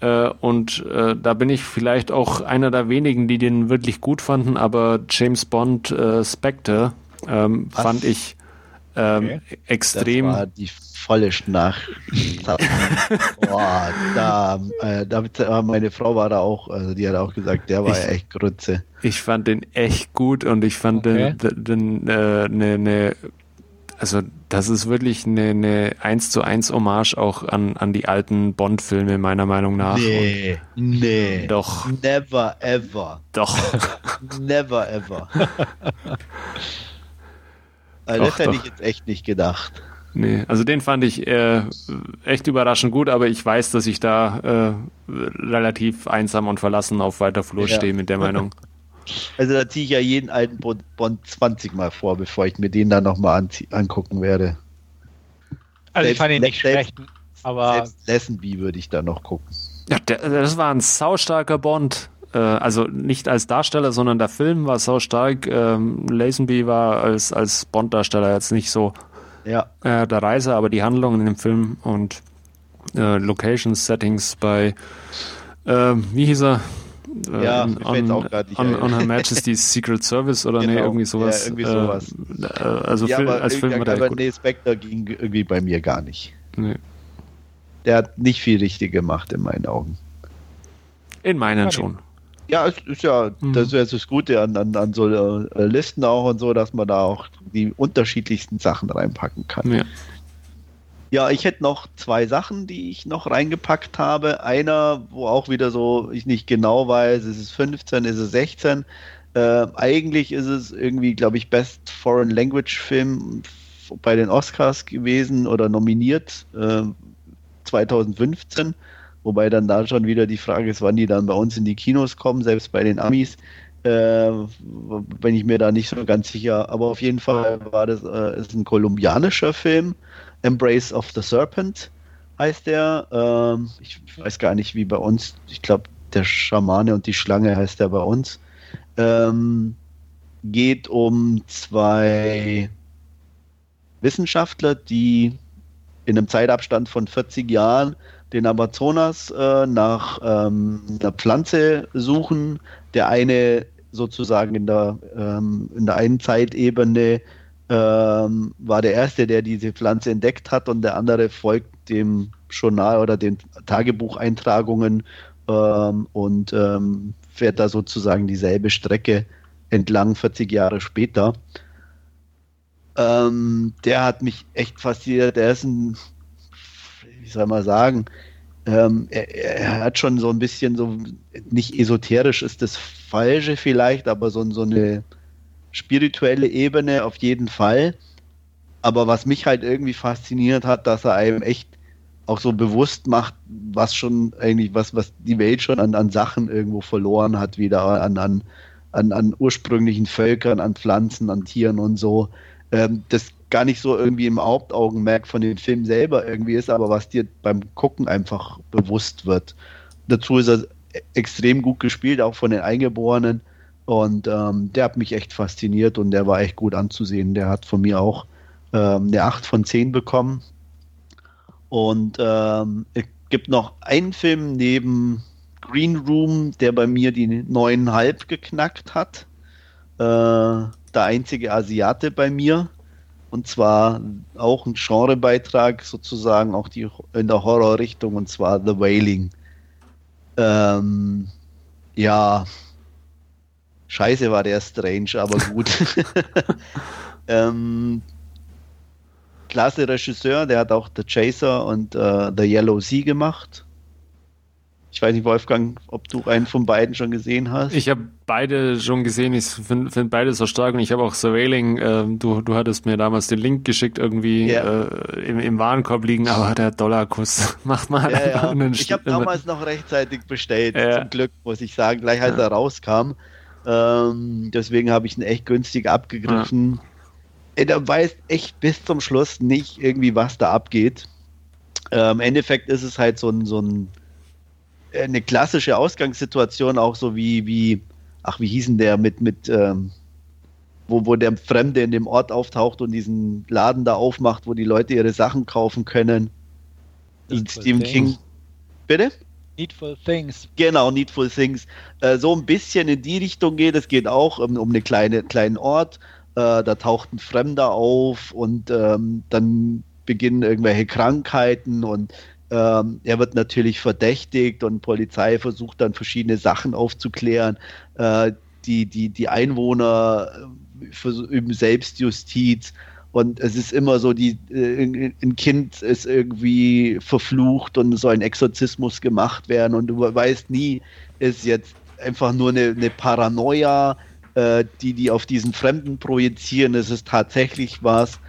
Äh, und äh, da bin ich vielleicht auch einer der wenigen, die den wirklich gut fanden, aber James Bond äh, Spectre ähm, fand ich ähm, okay. extrem. Das war die volle Nacht. *laughs* Boah, da, äh, da, meine Frau war da auch, also die hat auch gesagt, der war ich, echt Grütze. Ich fand den echt gut und ich fand okay. den, den äh, ne, ne, also das ist wirklich eine, eine 1 zu 1 Hommage auch an, an die alten Bond-Filme, meiner Meinung nach. Nee, und, nee. Doch. Never ever. Doch. Never ever. *laughs* also das hätte ich jetzt echt nicht gedacht. Nee, also den fand ich äh, echt überraschend gut, aber ich weiß, dass ich da äh, relativ einsam und verlassen auf weiter Flur ja. stehe mit der Meinung. *laughs* Also da ziehe ich ja jeden alten Bond 20 mal vor, bevor ich mir den dann nochmal an, angucken werde. Also selbst, ich fand ihn nicht selbst, schlecht, aber... Selbst Lessenby würde ich da noch gucken. Ja, der, das war ein saustarker Bond. Äh, also nicht als Darsteller, sondern der Film war saustark. Ähm, Lazenby war als, als Bond-Darsteller jetzt nicht so ja. äh, der Reise, aber die Handlungen in dem Film und äh, Locations, Settings bei, äh, wie hieß er? Äh, ja, on, on, on, on, Her *laughs* Majesty's Secret Service oder genau. nee, irgendwie sowas. Ja, irgendwie sowas. Äh, also ja, Film, als Film war der aber gut. nee, Spectre ging irgendwie bei mir gar nicht. Nee. Der hat nicht viel richtig gemacht in meinen Augen. In meinen schon. Ja, es ist ja, mhm. das ist das Gute an, an, an so äh, Listen auch und so, dass man da auch die unterschiedlichsten Sachen reinpacken kann. Ja. Ja, ich hätte noch zwei Sachen, die ich noch reingepackt habe. Einer, wo auch wieder so ich nicht genau weiß, ist es 15, ist es 16. Äh, eigentlich ist es irgendwie, glaube ich, Best Foreign Language Film bei den Oscars gewesen oder nominiert äh, 2015. Wobei dann da schon wieder die Frage ist, wann die dann bei uns in die Kinos kommen, selbst bei den Amis. Äh, bin ich mir da nicht so ganz sicher. Aber auf jeden Fall war das äh, ist ein kolumbianischer Film, Embrace of the Serpent. heißt der. Ähm, ich weiß gar nicht, wie bei uns. Ich glaube, der Schamane und die Schlange heißt der bei uns. Ähm, geht um zwei Wissenschaftler, die in einem Zeitabstand von 40 Jahren den Amazonas äh, nach ähm, einer Pflanze suchen. Der eine sozusagen in der, ähm, in der einen Zeitebene ähm, war der Erste, der diese Pflanze entdeckt hat und der andere folgt dem Journal oder den Tagebucheintragungen ähm, und ähm, fährt da sozusagen dieselbe Strecke entlang 40 Jahre später. Ähm, der hat mich echt fasziniert. Der ist ein, wie soll man sagen, ähm, er, er, hat schon so ein bisschen so, nicht esoterisch ist das Falsche vielleicht, aber so, so eine spirituelle Ebene auf jeden Fall. Aber was mich halt irgendwie fasziniert hat, dass er einem echt auch so bewusst macht, was schon eigentlich, was, was die Welt schon an, an Sachen irgendwo verloren hat, wieder an, an, an, ursprünglichen Völkern, an Pflanzen, an Tieren und so. Ähm, das gar nicht so irgendwie im Hauptaugenmerk von dem Film selber irgendwie ist, aber was dir beim Gucken einfach bewusst wird. Dazu ist er extrem gut gespielt, auch von den Eingeborenen. Und ähm, der hat mich echt fasziniert und der war echt gut anzusehen. Der hat von mir auch ähm, eine 8 von 10 bekommen. Und ähm, es gibt noch einen Film neben Green Room, der bei mir die 9,5 geknackt hat. Äh, der einzige Asiate bei mir. Und zwar auch ein Genrebeitrag, sozusagen auch die in der Horrorrichtung, und zwar The Wailing. Ähm, ja, scheiße war der Strange, aber gut. *laughs* *laughs* ähm, klasse Regisseur, der hat auch The Chaser und uh, The Yellow Sea gemacht. Ich weiß nicht, Wolfgang, ob du einen von beiden schon gesehen hast. Ich habe beide schon gesehen. Ich finde find beide so stark und ich habe auch Surveilling. Äh, du, du hattest mir damals den Link geschickt, irgendwie ja. äh, im, im Warenkorb liegen, aber der Dollarkuss *laughs* macht mal ja, ja. einen Ich habe damals noch rechtzeitig bestellt, ja. zum Glück, muss ich sagen, gleich als er rauskam. Ähm, deswegen habe ich ihn echt günstig abgegriffen. Er weiß echt bis zum Schluss nicht irgendwie, was da abgeht. Äh, Im Endeffekt ist es halt so ein, so ein eine klassische Ausgangssituation, auch so wie, wie, ach, wie hießen der mit, mit, ähm, wo, wo der Fremde in dem Ort auftaucht und diesen Laden da aufmacht, wo die Leute ihre Sachen kaufen können. Needful Stephen Things. King. Bitte? Needful Things. Genau, Needful Things. Äh, so ein bisschen in die Richtung geht. Es geht auch um, um einen kleine, kleinen Ort. Äh, da taucht ein Fremder auf und ähm, dann beginnen irgendwelche Krankheiten und ähm, er wird natürlich verdächtigt und Polizei versucht dann verschiedene Sachen aufzuklären. Äh, die, die, die Einwohner äh, üben Selbstjustiz und es ist immer so, die, äh, ein Kind ist irgendwie verflucht und soll ein Exorzismus gemacht werden und du weißt nie, ist jetzt einfach nur eine, eine Paranoia, äh, die die auf diesen Fremden projizieren. Es ist tatsächlich was,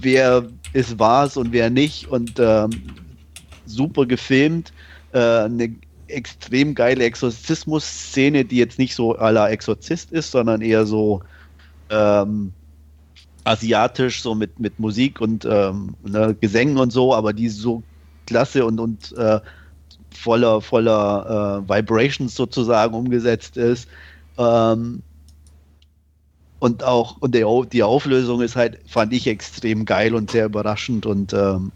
wer ist was und wer nicht und ähm, super gefilmt. Äh, eine extrem geile Exorzismus-Szene, die jetzt nicht so aller Exorzist ist, sondern eher so ähm, asiatisch, so mit, mit Musik und ähm, ne, Gesängen und so, aber die so klasse und, und äh, voller, voller äh, Vibrations sozusagen umgesetzt ist. Ähm, und auch und die Auflösung ist halt, fand ich extrem geil und sehr überraschend und ähm,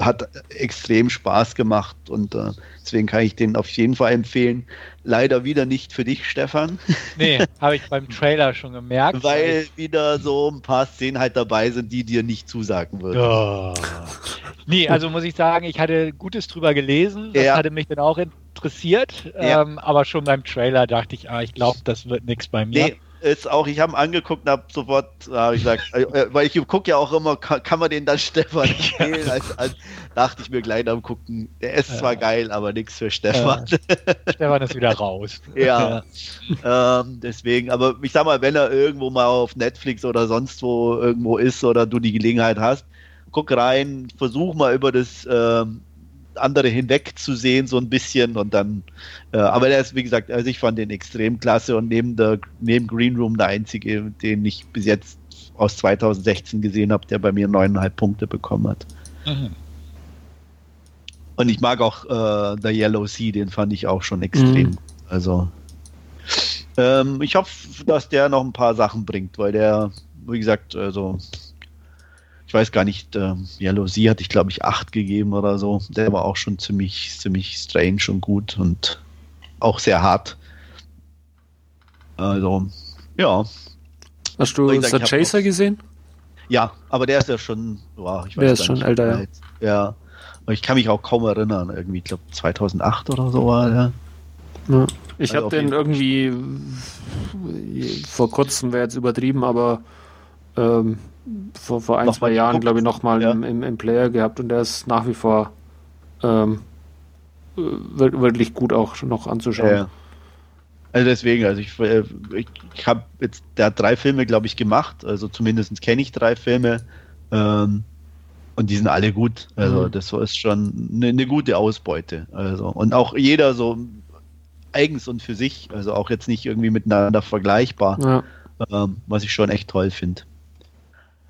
hat extrem Spaß gemacht und äh, deswegen kann ich den auf jeden Fall empfehlen. Leider wieder nicht für dich, Stefan. *laughs* Nee, habe ich beim Trailer schon gemerkt. Weil wieder so ein paar Szenen halt dabei sind, die dir nicht zusagen würden. Oh. Nee, also muss ich sagen, ich hatte Gutes drüber gelesen. Das ja. hatte mich dann auch interessiert. Ja. Ähm, aber schon beim Trailer dachte ich, ah, ich glaube, das wird nichts bei mir. Nee, ist auch, ich habe angeguckt und habe sofort, hab ich gesagt, *laughs* äh, äh, weil ich gucke ja auch immer, kann, kann, man den dann Stefan *laughs* empfehlen? Als, als, dachte ich mir gleich am Gucken, der ist ja. zwar geil, aber nichts für Stefan. Ja. Stefan ist wieder raus. *laughs* ja, ja. Ähm, deswegen, aber ich sag mal, wenn er irgendwo mal auf Netflix oder sonst wo irgendwo ist oder du die Gelegenheit hast, guck rein, versuch mal über das ähm, andere hinwegzusehen, so ein bisschen. Und dann, äh, aber der ist, wie gesagt, also ich fand den extrem klasse und neben, der, neben Green Room der einzige, den ich bis jetzt aus 2016 gesehen habe, der bei mir neuneinhalb Punkte bekommen hat. Mhm. Und ich mag auch äh, The Yellow Sea, den fand ich auch schon extrem. Mhm. Also ähm, ich hoffe, dass der noch ein paar Sachen bringt, weil der, wie gesagt, also ich weiß gar nicht, äh, Yellow Sea hatte ich glaube ich acht gegeben oder so. Der war auch schon ziemlich, ziemlich strange und gut und auch sehr hart. Also, ja. Hast du The Chaser gesehen? Ja, aber der ist ja schon, boah, ich weiß Der ist schon nicht, älter, ja. Ja, ich kann mich auch kaum erinnern. Irgendwie, ich glaube 2008 oder so war der. Ja. Ich also habe den irgendwie vor kurzem, wäre jetzt übertrieben, aber ähm, vor, vor ein, noch zwei Jahren, glaube ich, nochmal ja. im, im, im, Player gehabt und der ist nach wie vor ähm, wirklich gut auch noch anzuschauen. Ja. Also deswegen, also ich, äh, ich, ich habe jetzt, der hat drei Filme, glaube ich, gemacht, also zumindest kenne ich drei Filme. Ähm, und die sind alle gut. Also mhm. das ist schon eine, eine, gute Ausbeute. Also und auch jeder so eigens und für sich, also auch jetzt nicht irgendwie miteinander vergleichbar, ja. ähm, was ich schon echt toll finde.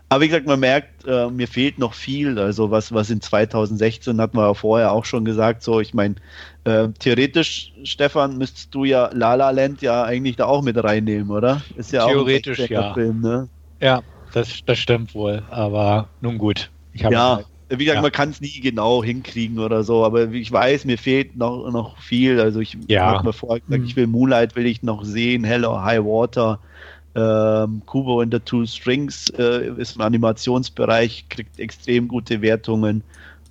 Aber wie gesagt, man merkt, äh, mir fehlt noch viel. Also was, was in 2016 hat man ja vorher auch schon gesagt. So, ich meine, äh, theoretisch, Stefan, müsstest du ja La La Land ja eigentlich da auch mit reinnehmen, oder? Ist ja theoretisch auch ein ja. Film, ne? Ja, das, das stimmt wohl. Aber nun gut. ja, wie gesagt, ja. man kann es nie genau hinkriegen oder so. Aber ich weiß, mir fehlt noch, noch viel. Also ich ja. habe mir vorher gesagt, mhm. ich will Moonlight will ich noch sehen, Hello High Water. Ähm, Kubo in the Two Strings äh, ist im Animationsbereich, kriegt extrem gute Wertungen.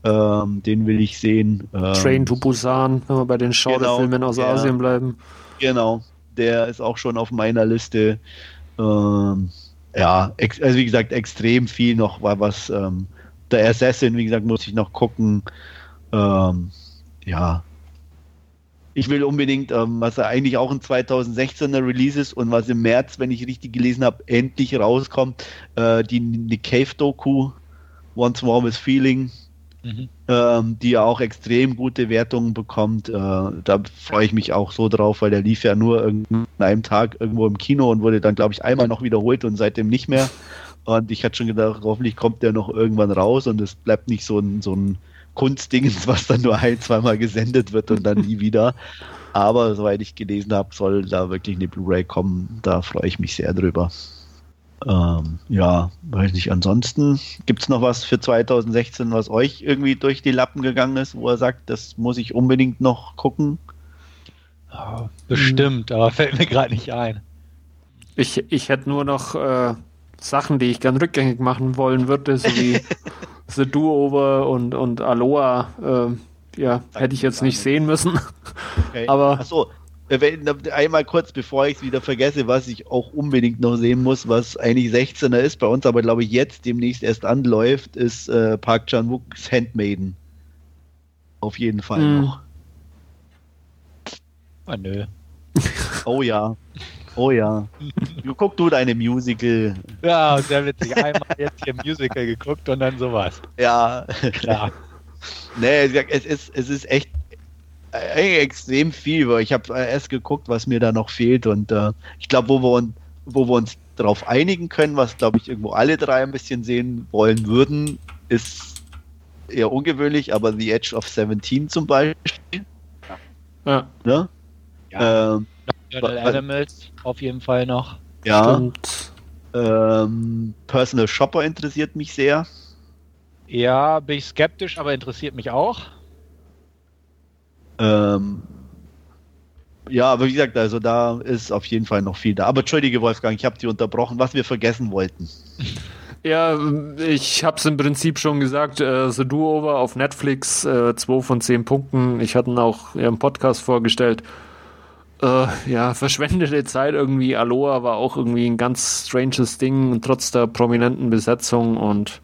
Ähm, den will ich sehen. Ähm, Train to Busan, wenn wir bei den Schauderfilmen genau, aus der, Asien bleiben. Genau, der ist auch schon auf meiner Liste. Ähm, ja, also wie gesagt, extrem viel noch, was ähm, der Assassin, wie gesagt, muss ich noch gucken. Ähm, ja, ich will unbedingt, ähm, was eigentlich auch ein 2016er Release ist und was im März, wenn ich richtig gelesen habe, endlich rauskommt, äh, die Nick Cave Doku, Once More with Feeling, mhm. ähm, die ja auch extrem gute Wertungen bekommt. Äh, da freue ich mich auch so drauf, weil der lief ja nur an einem Tag irgendwo im Kino und wurde dann, glaube ich, einmal noch wiederholt und seitdem nicht mehr. Und ich hatte schon gedacht, hoffentlich kommt der noch irgendwann raus und es bleibt nicht so ein, so ein Kunstdingens, *laughs* was dann nur ein, zweimal gesendet wird und dann nie *laughs* wieder. Aber soweit ich gelesen habe, soll da wirklich eine Blu-ray kommen. Da freue ich mich sehr drüber. Ähm, ja, weiß nicht. Ansonsten gibt es noch was für 2016, was euch irgendwie durch die Lappen gegangen ist, wo er sagt, das muss ich unbedingt noch gucken? Ja, bestimmt, aber fällt mir gerade nicht ein. Ich, ich hätte nur noch äh, Sachen, die ich gern rückgängig machen wollen würde, so wie *laughs* The Do-Over und, und Aloha, äh, ja, hätte ich jetzt nicht sehen müssen. Okay. *laughs* Aber. Achso, einmal kurz, bevor ich es wieder vergesse, was ich auch unbedingt noch sehen muss, was eigentlich 16er ist bei uns, aber glaube ich jetzt demnächst erst anläuft, ist äh, Park Chan-wooks Handmaiden. Auf jeden Fall hm. noch. Ah, nö. Oh ja. Oh ja. *laughs* Du guck du deine Musical. Ja, sehr witzig. Einmal jetzt hier Musical geguckt und dann sowas. Ja. Klar. nee, es ist, es ist echt äh, extrem viel, weil ich habe äh, erst geguckt, was mir da noch fehlt und äh, ich glaube, wo wir, wo wir uns darauf einigen können, was glaube ich irgendwo alle drei ein bisschen sehen wollen würden, ist eher ungewöhnlich, aber The Edge of 17 zum Beispiel. Ja. Ne? ja. Ähm, Animals auf jeden Fall noch. Ja. Ähm, Personal Shopper interessiert mich sehr. Ja, bin ich skeptisch, aber interessiert mich auch. Ähm, ja, aber wie gesagt, also da ist auf jeden Fall noch viel da. Aber entschuldige, Wolfgang, ich habe dich unterbrochen, was wir vergessen wollten. *laughs* Ja, ich habe es im Prinzip schon gesagt. Äh, The Do-Over auf Netflix, äh, 2 von 10 Punkten. Ich hatte ihn auch im Podcast vorgestellt äh, ja, verschwendete Zeit irgendwie. Aloha war auch irgendwie ein ganz stranges Ding, trotz der prominenten Besetzung und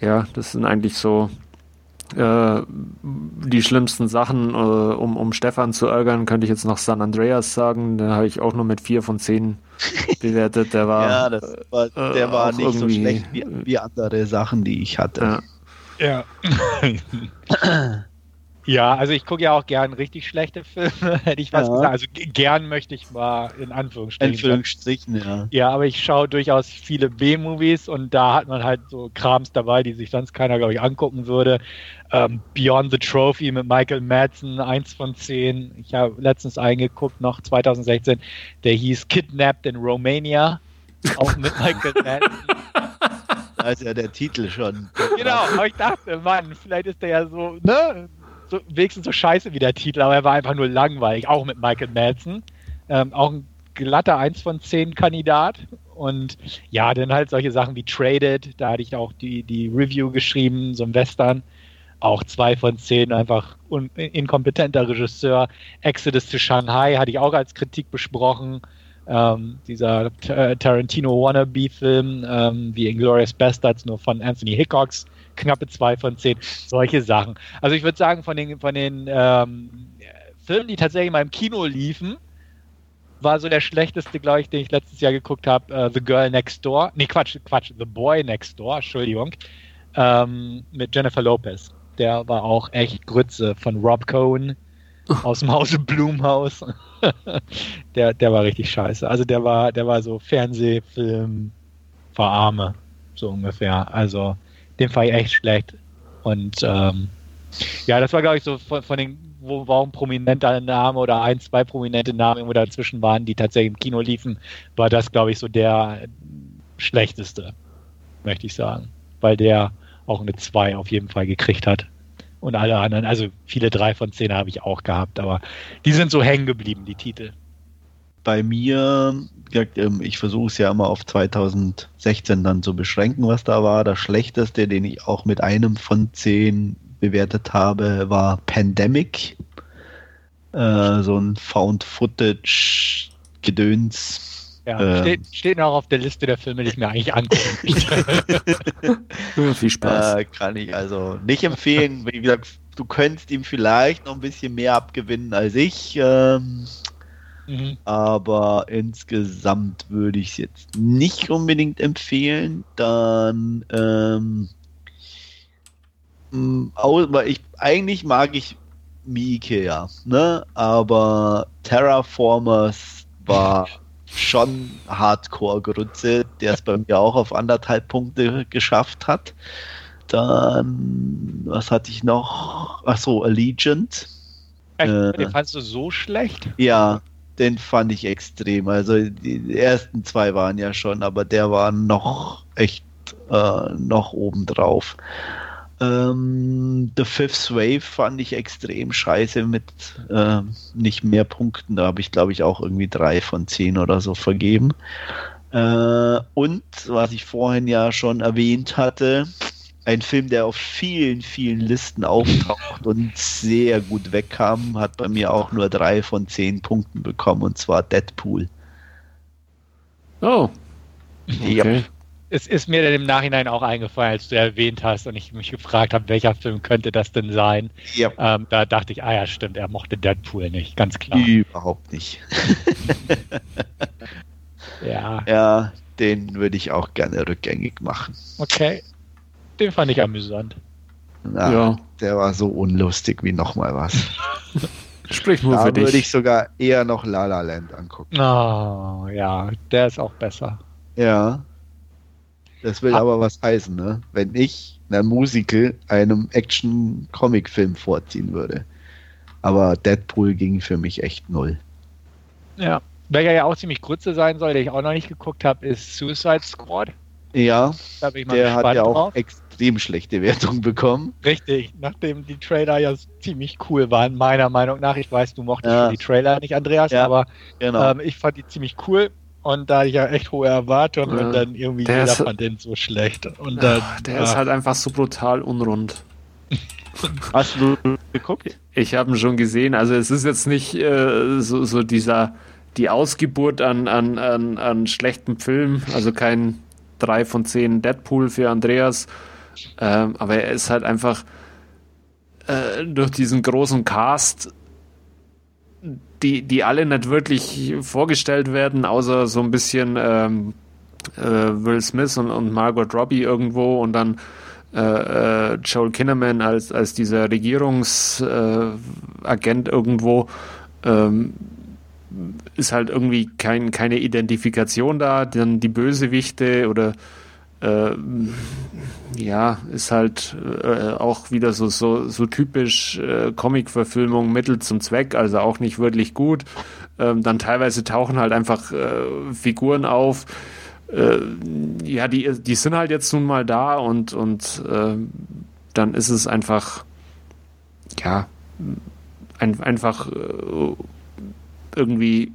ja, das sind eigentlich so äh, die schlimmsten Sachen, äh, um, um Stefan zu ärgern, könnte ich jetzt noch San Andreas sagen. Da habe ich auch nur mit vier von zehn *laughs* bewertet. Der war, ja, das war, der äh, war nicht so schlecht wie, wie andere Sachen, die ich hatte. Ja. ja. *clears throat* *clears throat* *clears throat* Ja, also ich gucke ja auch gern richtig schlechte Filme, *laughs* hätte ich was ja. gesagt. Also gern möchte ich mal in Anführungsstrichen. Anführungsstrichen, ja. Ja, aber ich schaue durchaus viele B-Movies und da hat man halt so Krams dabei, die sich sonst keiner, glaube ich, angucken würde. Ähm, Beyond the Trophy mit Michael Madsen, eins von zehn. Ich habe letztens eingeguckt, noch 2016, der hieß Kidnapped in Romania, auch mit Michael *laughs* Madsen. Da ist ja der Titel schon. Genau, aber ich dachte, Mann, vielleicht ist der ja so, ne? So, wenigstens so scheiße wie der Titel, aber er war einfach nur langweilig, auch mit Michael Madsen. Ähm, auch ein glatter 1 von 10 Kandidat. Und ja, dann halt solche Sachen wie Traded, da hatte ich auch die, die Review geschrieben, so ein Western. Auch 2 von 10, einfach un inkompetenter Regisseur. Exodus to Shanghai hatte ich auch als Kritik besprochen. Ähm, dieser Tarantino Wannabe-Film, ähm, wie Inglourious Bastards, nur von Anthony Hickox knappe zwei von zehn. Solche Sachen. Also ich würde sagen, von den, von den ähm, Filmen, die tatsächlich mal im Kino liefen, war so der schlechteste, glaube ich, den ich letztes Jahr geguckt habe, uh, The Girl Next Door. Nee, Quatsch, Quatsch, The Boy Next Door, Entschuldigung. Ähm, mit Jennifer Lopez. Der war auch echt Grütze von Rob Cohen *laughs* aus dem Hause Blumhaus. *laughs* der, der war richtig scheiße. Also der war, der war so Fernsehfilm verarme, so ungefähr. Also den fand ich echt schlecht. Und ähm, ja, das war, glaube ich, so von, von den, wo, ein prominenter Name oder ein, zwei prominente Namen irgendwo dazwischen waren, die tatsächlich im Kino liefen, war das, glaube ich, so der schlechteste, möchte ich sagen. Weil der auch eine 2 auf jeden Fall gekriegt hat. Und alle anderen, also viele drei von zehn habe ich auch gehabt, aber die sind so hängen geblieben, die Titel bei mir, ähm, ich versuche es ja immer auf 2016 dann zu beschränken, was da war. Das schlechteste, den ich auch mit einem von zehn bewertet habe, war Pandemic. Äh, so ein Found-Footage-Gedöns. Ja, ähm, steht, steht noch auf der Liste der Filme, die ich mir eigentlich angucken *laughs* Viel Spaß. Äh, kann ich also nicht empfehlen. Wie gesagt, du könntest ihm vielleicht noch ein bisschen mehr abgewinnen als ich. Ähm, Mhm. Aber insgesamt würde ich es jetzt nicht unbedingt empfehlen. Dann, ähm, ich, eigentlich mag ich Miike ja, ne? Aber Terraformers war *laughs* schon Hardcore-Grütze, der es bei mir auch auf anderthalb Punkte geschafft hat. Dann, was hatte ich noch? Achso, Allegiant. Echt? Äh, den fandst du so schlecht? Ja, den fand ich extrem. Also die ersten zwei waren ja schon, aber der war noch echt äh, noch obendrauf. Ähm, The Fifth Wave fand ich extrem scheiße mit äh, nicht mehr Punkten. Da habe ich, glaube ich, auch irgendwie drei von zehn oder so vergeben. Äh, und was ich vorhin ja schon erwähnt hatte, ein Film, der auf vielen, vielen Listen auftaucht und sehr gut wegkam, hat bei mir auch nur drei von zehn Punkten bekommen, und zwar Deadpool. Oh. Okay. Ja. Es ist mir dann im Nachhinein auch eingefallen, als du erwähnt hast und ich mich gefragt habe, welcher Film könnte das denn sein. Ja. Ähm, da dachte ich, ah ja, stimmt, er mochte Deadpool nicht, ganz klar. Überhaupt nicht. *laughs* ja. Ja, den würde ich auch gerne rückgängig machen. Okay. Den fand ich amüsant. Na, ja. Der war so unlustig wie nochmal was. *laughs* Sprich nur da für dich. Da würde ich sogar eher noch La La Land angucken. Oh, ja, der ist auch besser. Ja. Das will Ab aber was heißen, ne? Wenn ich einer Musical einem Action-Comic-Film vorziehen würde. Aber Deadpool ging für mich echt null. Ja. Welcher ja auch ziemlich kurze sein soll, den ich auch noch nicht geguckt habe, ist Suicide Squad. Ja, der hat ja auch drauf. Extrem schlechte Wertung bekommen. Richtig, nachdem die Trailer ja ziemlich cool waren, meiner Meinung nach. Ich weiß, du mochtest ja. die Trailer nicht, Andreas, ja, aber genau. ähm, ich fand die ziemlich cool. Und da ich ja echt hohe Erwartungen ja. und dann irgendwie der jeder ist, fand den so schlecht. Und dann, der ist halt einfach so brutal unrund. *laughs* Hast du geguckt? Ich habe ihn schon gesehen. Also es ist jetzt nicht äh, so, so dieser die Ausgeburt an, an, an, an schlechten Filmen, also kein 3 von 10 Deadpool für Andreas. Ähm, aber er ist halt einfach äh, durch diesen großen Cast, die, die alle nicht wirklich vorgestellt werden, außer so ein bisschen ähm, äh, Will Smith und, und Margot Robbie irgendwo und dann äh, Joel Kinnaman als, als dieser Regierungsagent irgendwo. Ähm, ist halt irgendwie kein, keine Identifikation da. Dann die Bösewichte oder äh, ja, ist halt äh, auch wieder so, so, so typisch äh, Comic-Verfilmung Mittel zum Zweck, also auch nicht wirklich gut. Ähm, dann teilweise tauchen halt einfach äh, Figuren auf, äh, ja, die, die sind halt jetzt nun mal da und, und äh, dann ist es einfach, ja, ein, einfach äh, irgendwie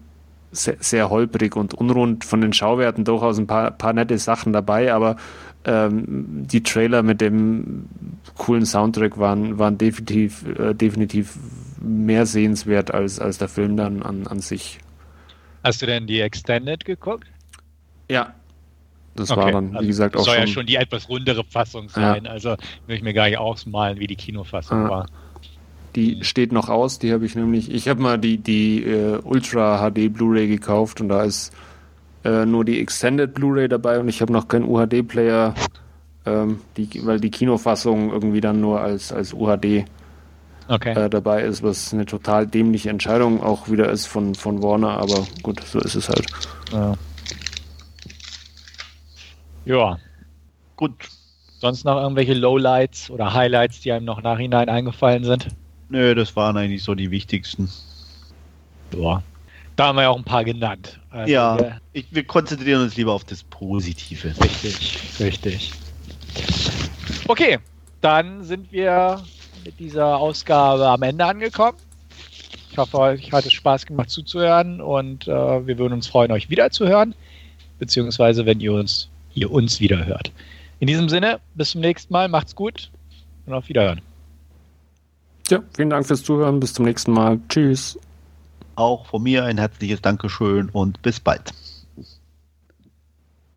sehr, sehr, holprig und unrund von den Schauwerten durchaus ein paar, paar nette Sachen dabei, aber ähm, die Trailer mit dem coolen Soundtrack waren, waren definitiv, äh, definitiv mehr sehenswert als, als der Film dann an, an sich. Hast du denn die Extended geguckt? Ja, das okay. war dann, wie also gesagt, auch soll schon. Soll ja schon die etwas rundere Fassung sein. Ja. Also will ich mir gar nicht ausmalen, wie die Kinofassung ja. war. Die steht noch aus, die habe ich nämlich. Ich habe mal die, die uh, Ultra HD Blu-ray gekauft und da ist uh, nur die Extended Blu-ray dabei und ich habe noch keinen UHD-Player, ähm, weil die Kinofassung irgendwie dann nur als, als UHD okay. äh, dabei ist, was eine total dämliche Entscheidung auch wieder ist von, von Warner, aber gut, so ist es halt. Ja. Ja. Gut. Sonst noch irgendwelche Lowlights oder Highlights, die einem noch nachhinein eingefallen sind? Nö, das waren eigentlich so die wichtigsten. Ja. Da haben wir ja auch ein paar genannt. Also ja, wir, ich, wir konzentrieren uns lieber auf das Positive. Richtig, richtig. Okay, dann sind wir mit dieser Ausgabe am Ende angekommen. Ich hoffe, euch hat es Spaß gemacht zuzuhören und äh, wir würden uns freuen, euch wiederzuhören, beziehungsweise wenn ihr uns ihr uns wieder hört. In diesem Sinne, bis zum nächsten Mal, macht's gut und auf Wiederhören. Ja, vielen Dank fürs Zuhören, bis zum nächsten Mal. Tschüss. Auch von mir ein herzliches Dankeschön und bis bald.